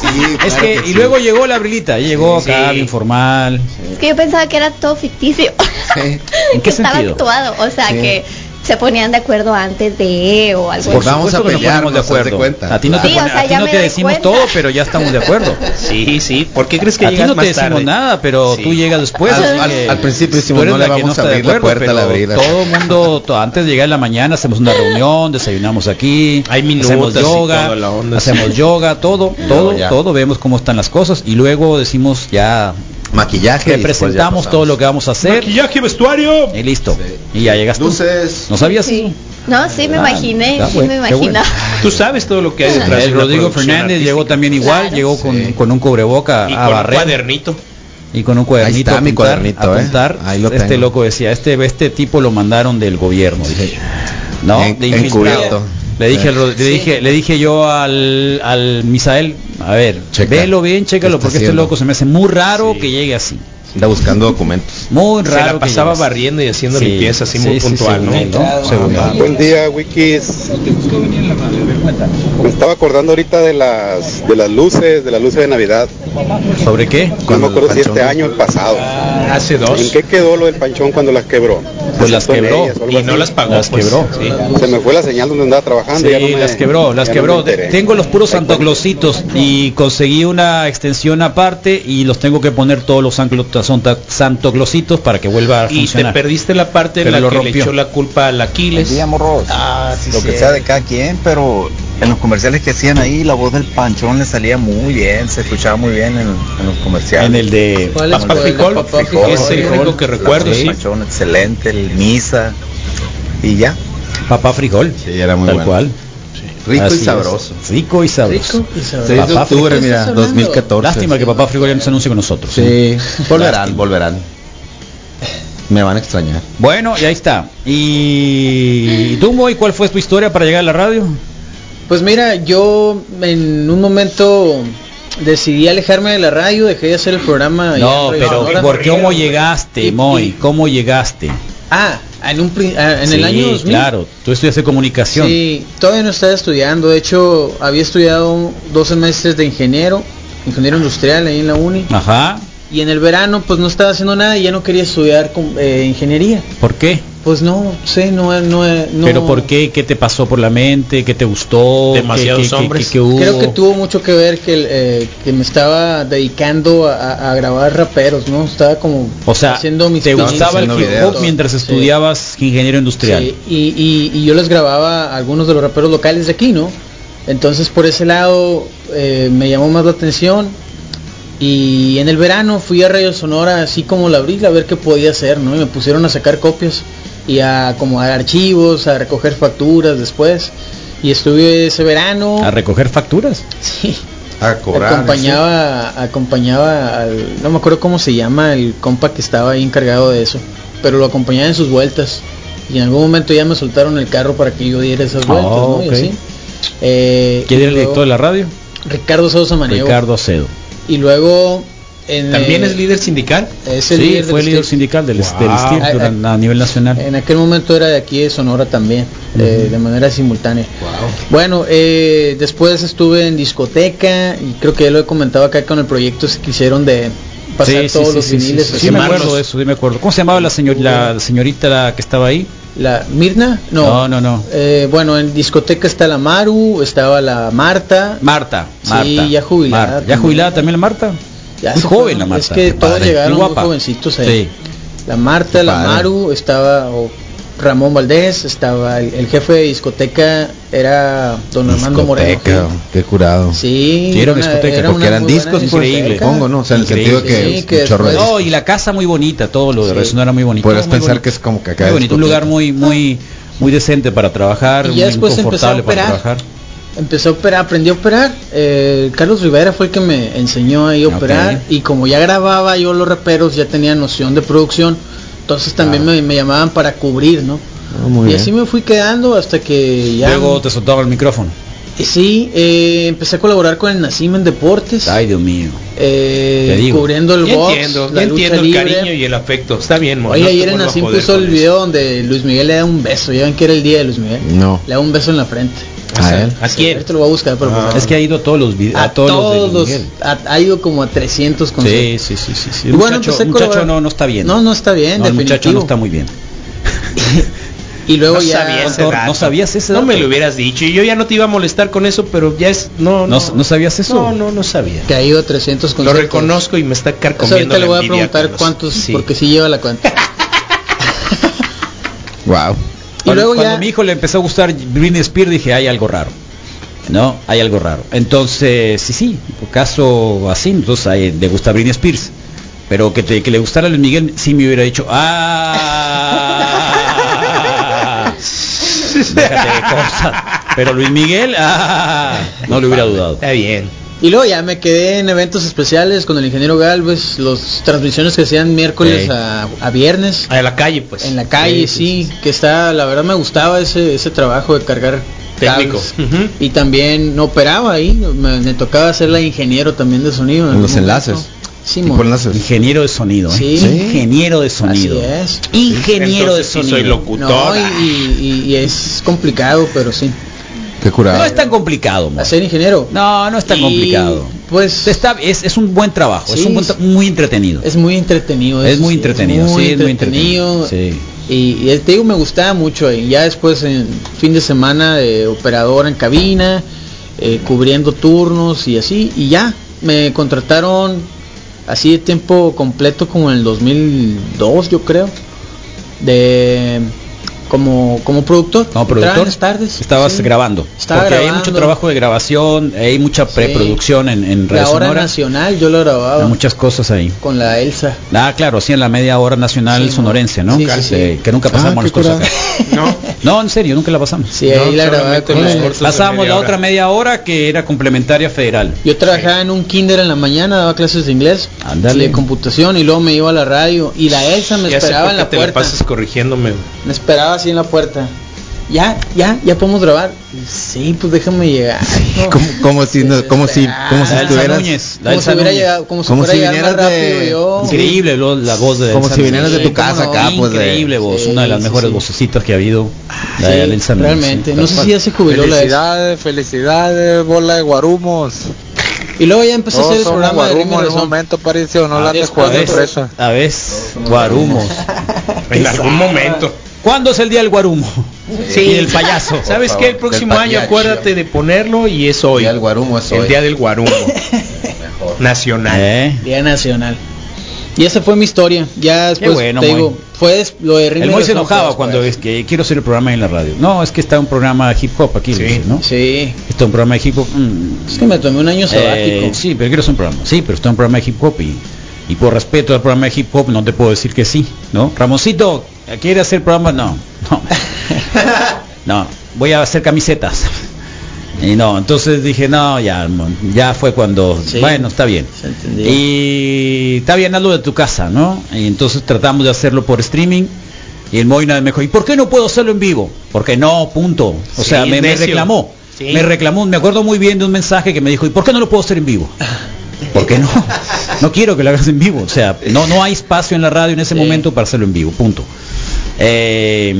Sí, Es que, y sí. luego llegó la Abrilita, y llegó acá, Sí. bien formal. Es que yo pensaba que era todo ficticio. Sí. ¿En que estaba actuado, o sea Sí. que se ponían de acuerdo antes de o algo Por así. Vamos a nos ponemos de acuerdo. cuenta. A ti no te, Sí, pone- o sea, a ti ya no te decimos cuenta. todo, pero ya estamos de acuerdo. Sí, sí. ¿Por qué crees que A ti no te decimos tarde? nada, pero Sí. tú llegas después. Al- principio decimos, no le a la puerta la. Todo mundo, to- antes de llegar en la mañana hacemos una reunión, desayunamos aquí, Hay minutas hacemos yoga, toda la onda, hacemos sí. yoga, todo, todo, todo, vemos cómo están las cosas y luego decimos ya maquillaje te presentamos todo lo que vamos a hacer Maquillaje, vestuario. y listo. Y ya llegas tú. luces ¿No sabías Sí. No, sí me Ah, imaginé, sí bueno, me bueno. imaginaba. Tú sabes todo lo que hay detrás de El Rodrigo Fernández artística. llegó también igual, Claro. llegó con, Sí. con un cubreboca y a con un barrer cuadernito. Y con un cuadernito Ahí está a mi apuntar, cuadernito, ¿eh? apuntar. Ahí lo este tengo. loco decía, este este tipo lo mandaron del gobierno, dije. No, En- de infiltrado. Le dije, Sí. le dije, le dije yo al, al Misael, a ver, Checa. velo bien, chécalo, ¿Qué está porque este loco se me hace muy raro que llegue así. Anda buscando documentos. Muy Se raro. la que pasaba barriendo y haciendo Sí, limpieza así sí, muy sí, puntual, ¿no? Buen día, Wikis. Me estaba acordando ahorita de las de las luces, de las luces de Navidad. ¿Sobre qué? No me Cuando acuerdo si este año o el pasado. Hace ¿En dos. qué quedó lo del panchón cuando las quebró? Pues las quebró. ellas Y así. no las pagó. Las pues. quebró. Sí. Se me fue la señal donde andaba trabajando. Sí, ya no me- las quebró, las quebró. tengo los puros santoclositos y conseguí una extensión aparte y los tengo que poner todos los sanclo- santa- santoclositos para que vuelva a Y te funcionar. perdiste la parte en Pero la lo que le rompió. echó la culpa al Aquiles. Día, morros. Ah, sí, Lo que sea de cada quien, pero en los comerciales que hacían ahí, la voz del panchón le salía muy bien, se escuchaba muy bien en, en los comerciales. En el de. Papá. Frijol, Papá Frijol, Frijol. es el único que La recuerdo, sí. panchón excelente, el misa y ya. Papá frijol. Sí, era muy Tal bueno. cual. Rico Así y es. sabroso. Rico y sabroso. Rico y sabroso. 6 de Papá octubre, mira, ¿Estás hablando? 2014. Lástima que papá frijol ya no se anuncie con nosotros. Sí, volverán, Lástima. volverán. Me van a extrañar. Bueno, y ahí está. ¿Y tú, Moy, cuál fue tu historia para llegar a la radio? Pues mira, yo en un momento decidí alejarme de la radio, dejé de hacer el programa. No, pero. ¿por qué cómo llegaste, Y- Moy? y- ¿Cómo llegaste? Ah, en, un, ah, en Sí, el año 2000. claro, tú estudiaste comunicación. Sí, todavía no estaba estudiando. De hecho, había estudiado dos semestres de ingeniero, ingeniero industrial ahí en la uni. Ajá. Y en el verano, pues no estaba haciendo nada y ya no quería estudiar eh, ingeniería. ¿Por qué? Pues no sé, no, no, no. ¿Pero por qué? ¿Qué te pasó por la mente? ¿Qué te gustó? ¿Qué- Demasiados qué- qué- hombres. qué- qué hubo? Creo que tuvo mucho que ver que, eh, que me estaba dedicando a, grabar raperos, ¿no? Estaba como O sea, haciendo mis ¿te gustaba el hip hop mientras Sí. estudiabas ingeniero industrial? Sí, y, y- y yo les grababa a algunos de los raperos locales de aquí, ¿no? Entonces por ese lado eh, me llamó más la atención y en el verano fui a Radio Sonora así como la abrí a ver qué podía hacer, ¿no? Y me pusieron a sacar copias y a acomodar archivos, a recoger facturas después y estuve ese verano. ¿A recoger facturas? Sí. A cobrar. acompañaba acompañaba al no me acuerdo cómo se llama el compa que estaba ahí encargado de eso pero lo acompañaba en sus vueltas y en algún momento ya me soltaron el carro para que yo diera esas vueltas Oh, ¿no? Y ok. así. Eh, ¿Quién y era el director de la radio? Ricardo Sosa Maniego Ricardo Acedo. y luego en, ¿También eh, es líder sindical? es el Sí, líder fue del líder sindical del, Wow. del STIR durante- a nivel nacional. En aquel momento era de aquí de Sonora también, eh, de manera simultánea. Bueno, eh, después estuve en discoteca y creo que ya lo he comentado acá con el proyecto que hicieron de pasar Sí, sí, todos sí, los sí, sí, viniles. sí, sí me acuerdo de eso, sí me acuerdo. ¿Cómo se llamaba la, señor, la señorita la que estaba ahí? La Mirna, No, no, no, no. Eh, bueno, en discoteca está la Maru, estaba la Marta. Marta, Sí, Marta. ya jubilada Marta. ¿Ya jubilada también la Marta? Ya Muy joven la Marta. Es que todos padre, llegaron muy muy jovencitos ahí. Sí. La Marta, la. Maru, estaba o Ramón Valdés, estaba el, el jefe de discoteca era don Armando Moreno. Qué curado. Sí, Sí, era una discoteca, era Porque una eran discos, discoteca. supongo, ¿no? O sea, en el Increíble. sentido que, Sí, que después- No, y la casa muy bonita, todo lo de Sí. Res- no era muy bonito. Podrías muy pensar bonito. que es como que acá Muy es bonito, un lugar muy, muy, muy decente para trabajar, Y muy confortable para trabajar. Empezó a operar, aprendió a operar. eh, Carlos Rivera fue el que me enseñó ahí a Ok. operar. Y como ya grababa yo los raperos, ya tenía noción de producción. Entonces también me, me llamaban para cubrir, ¿no? Ah, muy y bien. así me fui quedando hasta que ya. Luego te soltaba el micrófono. Y sí, eh, empecé a colaborar con el Nacim en Deportes. Ay, Dios mío. eh, Te digo. cubriendo el box, entiendo, la yo lucha entiendo el libre. cariño y el afecto. Está bien, mo, Oye, no ayer a Nacim puso el eso. video donde Luis Miguel le da un beso. Ya ven que era el día de Luis Miguel. No. Le da un beso en la frente. A él. ¿A quién? Ahorita lo voy a buscar, pero Ah. Es que ha ido a todos los videos, a, a todos, todos, los de Miguel. ha, ha ido como a 300 Sí, conciertos. sí, sí, sí, sí. Y El bueno, muchacho, a muchacho no, no está bien. No, no está bien, No, el muchacho no está muy bien. Y luego No ya sabía ese Doctor, dato. ¿no sabías ese No dato? me lo hubieras dicho. Y yo ya no te iba a molestar con eso, pero ya es. No, ¿No, no, no sabías eso? No, no, no sabía. que ha ido a 300 Lo conciertos. reconozco y me está carcomiendo ahorita le voy a preguntar cuántos, Sí. porque sí lleva la cuenta. Wow. Y Cuando, luego cuando ya- mi hijo le empezó a gustar Britney Spears dije, hay algo raro. ¿No? Hay algo raro. Entonces, sí, sí, por caso así, entonces le gusta Britney Spears. Pero que, te- que le gustara a Luis Miguel, sí me hubiera dicho, ah, déjate de cosas. Pero Luis Miguel, ah, no le hubiera dudado. Está bien. Y luego ya me quedé en eventos especiales con el ingeniero Galvez, las transmisiones que hacían miércoles Sí. a, a viernes. A la calle, pues. En la calle, sí, que está, la verdad me gustaba ese, ese trabajo de cargar Técnico. Y también no operaba ahí, me, me tocaba ser la ingeniero también de sonido. En los momento. enlaces. Sí, mo. enlaces. Ingeniero de sonido, ¿eh? Sí. Ingeniero de sonido. Así es. Ingeniero de Entonces sí sonido. soy locutor. No, y, y- y es complicado, pero sí. Qué curado. No es tan complicado, mo. Hacer ingeniero. No, no es tan Y, complicado. Pues Está, es, es un buen trabajo, es un buen tra- muy entretenido. es muy entretenido. Es eso muy sí, entretenido, sí, es muy entretenido. Sí. Y, y te digo, me gustaba mucho. Y ya después, en fin de semana, de operador en cabina, eh, cubriendo turnos y así. Y ya, me contrataron así de tiempo completo como en el 2002, yo creo. De como como productor. Como productor, las tardes. estabas sí. grabando. Estaba porque hay mucho trabajo de grabación, hay mucha preproducción en, en La hora Sonora. nacional yo lo grababa Hay muchas cosas ahí. con la Elsa. Ah, claro, sí, en la media hora nacional Sí, sonorense, ¿no? sí, sí, sí. Eh, que nunca pasamos Ah, las cosas acá. No. No, en serio, nunca la pasamos. Sí, ahí la grababa con la Elsa. Pasábamos la otra media hora que era complementaria federal. Yo trabajaba en un kinder en la mañana, daba clases de inglés, Ándale. de computación y luego me iba a la radio y la Elsa me Ya esperaba en la te la puerta. pasas corrigiéndome. Me esperaba así en la puerta. Ya, ya, ya podemos grabar. Sí, pues déjame llegar. No. Como, como si no- como si como si La estuvieras Núñez, la Como si hubiera llegado, como si Como si vinieras rápido de- yo. Increíble lo- la voz de Como Elsa si vinieras de tu casa acá, pues, de- Increíble voz, Sí, una de las sí, mejores sí. vocecitas que ha habido. La Sí, de Elsa realmente. sí. No sé si ya se jubiló la Elsa. Felicidades, felicidades, bola de guarumos. Y luego ya empecé a hacer el programa de Rima guarumos en un momento, parece, o no la de- presa. A ver, guarumos. En algún momento. ¿Cuándo es el día del guarumo? Sí, Y el payaso. ¿Sabes Por qué? El favor, próximo año acuérdate de ponerlo y es hoy. El día del guarumo es El hoy. día del guarumo. Nacional. ¿Eh? Día Nacional. Y esa fue mi historia. Ya después bueno, te digo, fue lo de El Moy se enojaba después. cuando es que quiero hacer el programa en la radio. No, es que está un programa hip hop aquí, dice, ¿no? Sí. Está un programa de hip hop. mm, Es que me tomé un año sabático. eh, sí, pero quiero hacer un programa. Sí, pero está un programa de hip hop y, y por respeto al programa de hip hop no te puedo decir que sí, ¿no? Ramoncito, ¿quiere hacer programa? No, no. No, voy a hacer camisetas. Y no, entonces dije, no, ya, ya fue cuando, Sí. bueno, está bien. Y está bien, hazlo de tu casa, ¿no? Y entonces tratamos de hacerlo por streaming. Y el Moina me dijo, ¿y por qué no puedo hacerlo en vivo? Porque no, punto. O Sí, sea, me, me reclamó. Sí. Me reclamó, me acuerdo muy bien de un mensaje que me dijo, ¿y por qué no lo puedo hacer en vivo? ¿Por qué no? No quiero que lo hagas en vivo. O sea, no, no hay espacio en la radio en ese momento para hacerlo en vivo, punto. Eh,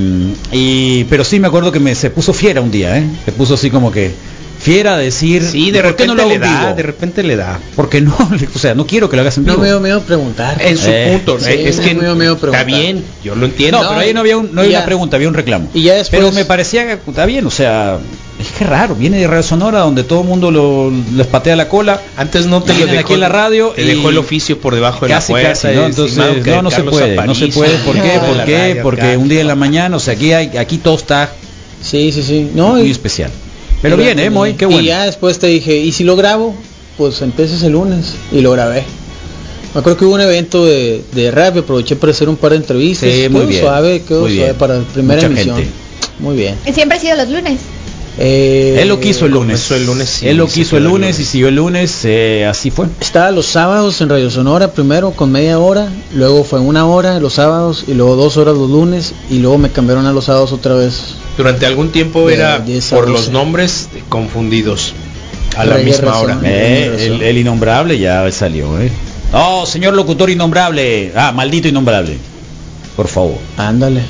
y, pero sí me acuerdo que me se puso fiera un día, ¿eh? Se puso así como que fiera a decir, Sí, de ¿por qué repente no lo le da, vivo? de repente le da. Porque no, o sea, no quiero que lo hagas en No me dio miedo preguntar. En su Eh, punto, sí, eh, es que me dio miedo está bien, yo lo entiendo. No, pero ahí no había, un- no había ya. una pregunta, había un reclamo. Y ya después- Pero me parecía que está bien, o sea, es que raro, viene de Radio Sonora donde todo el mundo lo, les patea la cola. Antes no te lo dejó aquí en la radio te y dejó el oficio por debajo de casi la puerta. casi, ¿no? Entonces, no, no se puede, no se puede, ¿por qué? ¿Por qué? radio Porque un día en la mañana, o sea, aquí hay, aquí todo está Sí, sí, sí. No, muy y, especial. Pero bien, eh, Moy, qué bueno. Y ya después te dije, ¿y si lo grabo? Pues empieces el lunes. Y lo grabé. Me acuerdo que hubo un evento de, de rap y aproveché para hacer un par de entrevistas. Sí, muy Quedó bien, suave, quedó muy suave bien. para la primera Mucha emisión. gente. Muy bien. Siempre ha sido los lunes. Eh, Él lo quiso el lunes. el lunes, sí, Él lo quiso el el lunes y siguió el lunes, eh, así fue. Estaba los sábados en Radio Sonora primero con media hora, luego fue una hora los sábados y luego dos horas los lunes y luego me cambiaron a los sábados otra vez. Durante algún tiempo De era 10 a por 12. los nombres confundidos a la misma razón. hora. Eh, el, el innombrable ya salió, ¿eh? Oh, señor locutor innombrable. Ah, maldito innombrable. Por favor. Ándale.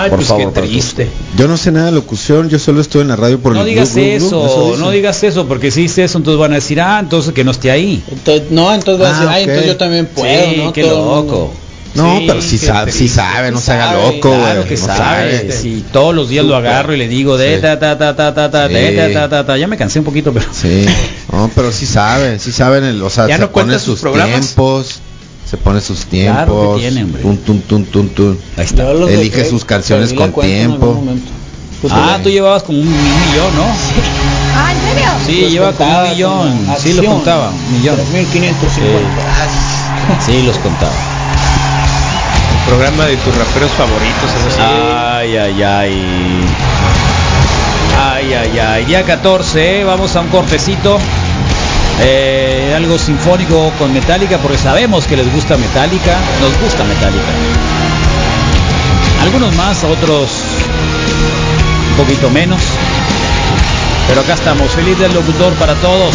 Ay, Por pues favor, qué triste. Yo no sé nada de locución, yo solo estoy en la radio por No el digas glu, glu, glu, eso, no digas eso, porque si dices eso, entonces van a decir, ah, entonces que no esté ahí. Entonces, no, entonces va a Ah, decir, ay, ok. entonces yo también puedo, sí, ¿no? qué Todo loco. No, Sí, pero sí qué sabe, sí triste. sabe, no Sí se haga sabe, loco, güey. Claro que no sabe. Si todos los días lo agarro y le digo de Sí. ta ta ta ta ta ta Sí. de ta ta ta ta. Ya me cansé un poquito, pero Sí, no, pero sí sabe, sí saben, el, o sea, ¿Ya se no pone sus sus programas? tiempos, se pone sus tiempos, Claro que tiene, tun, tun, tun. ahí está. Elige sus canciones con tiempo. Pues, Ah, sí. tú llevabas como un millón, ¿no? Ah, ¿en serio? Sí, Los lleva como un millón. como Sí, los acción. contaba, un millón. 3550. Sí, los contaba. Programa de tus raperos favoritos, así. Ay, ay, ay. Ay, ay, ay. Día 14, ¿eh? vamos a un cortecito. Eh, algo sinfónico con Metallica, porque sabemos que les gusta Metallica. Nos gusta Metallica. Algunos más, otros un poquito menos. Pero acá estamos. Feliz del locutor para todos.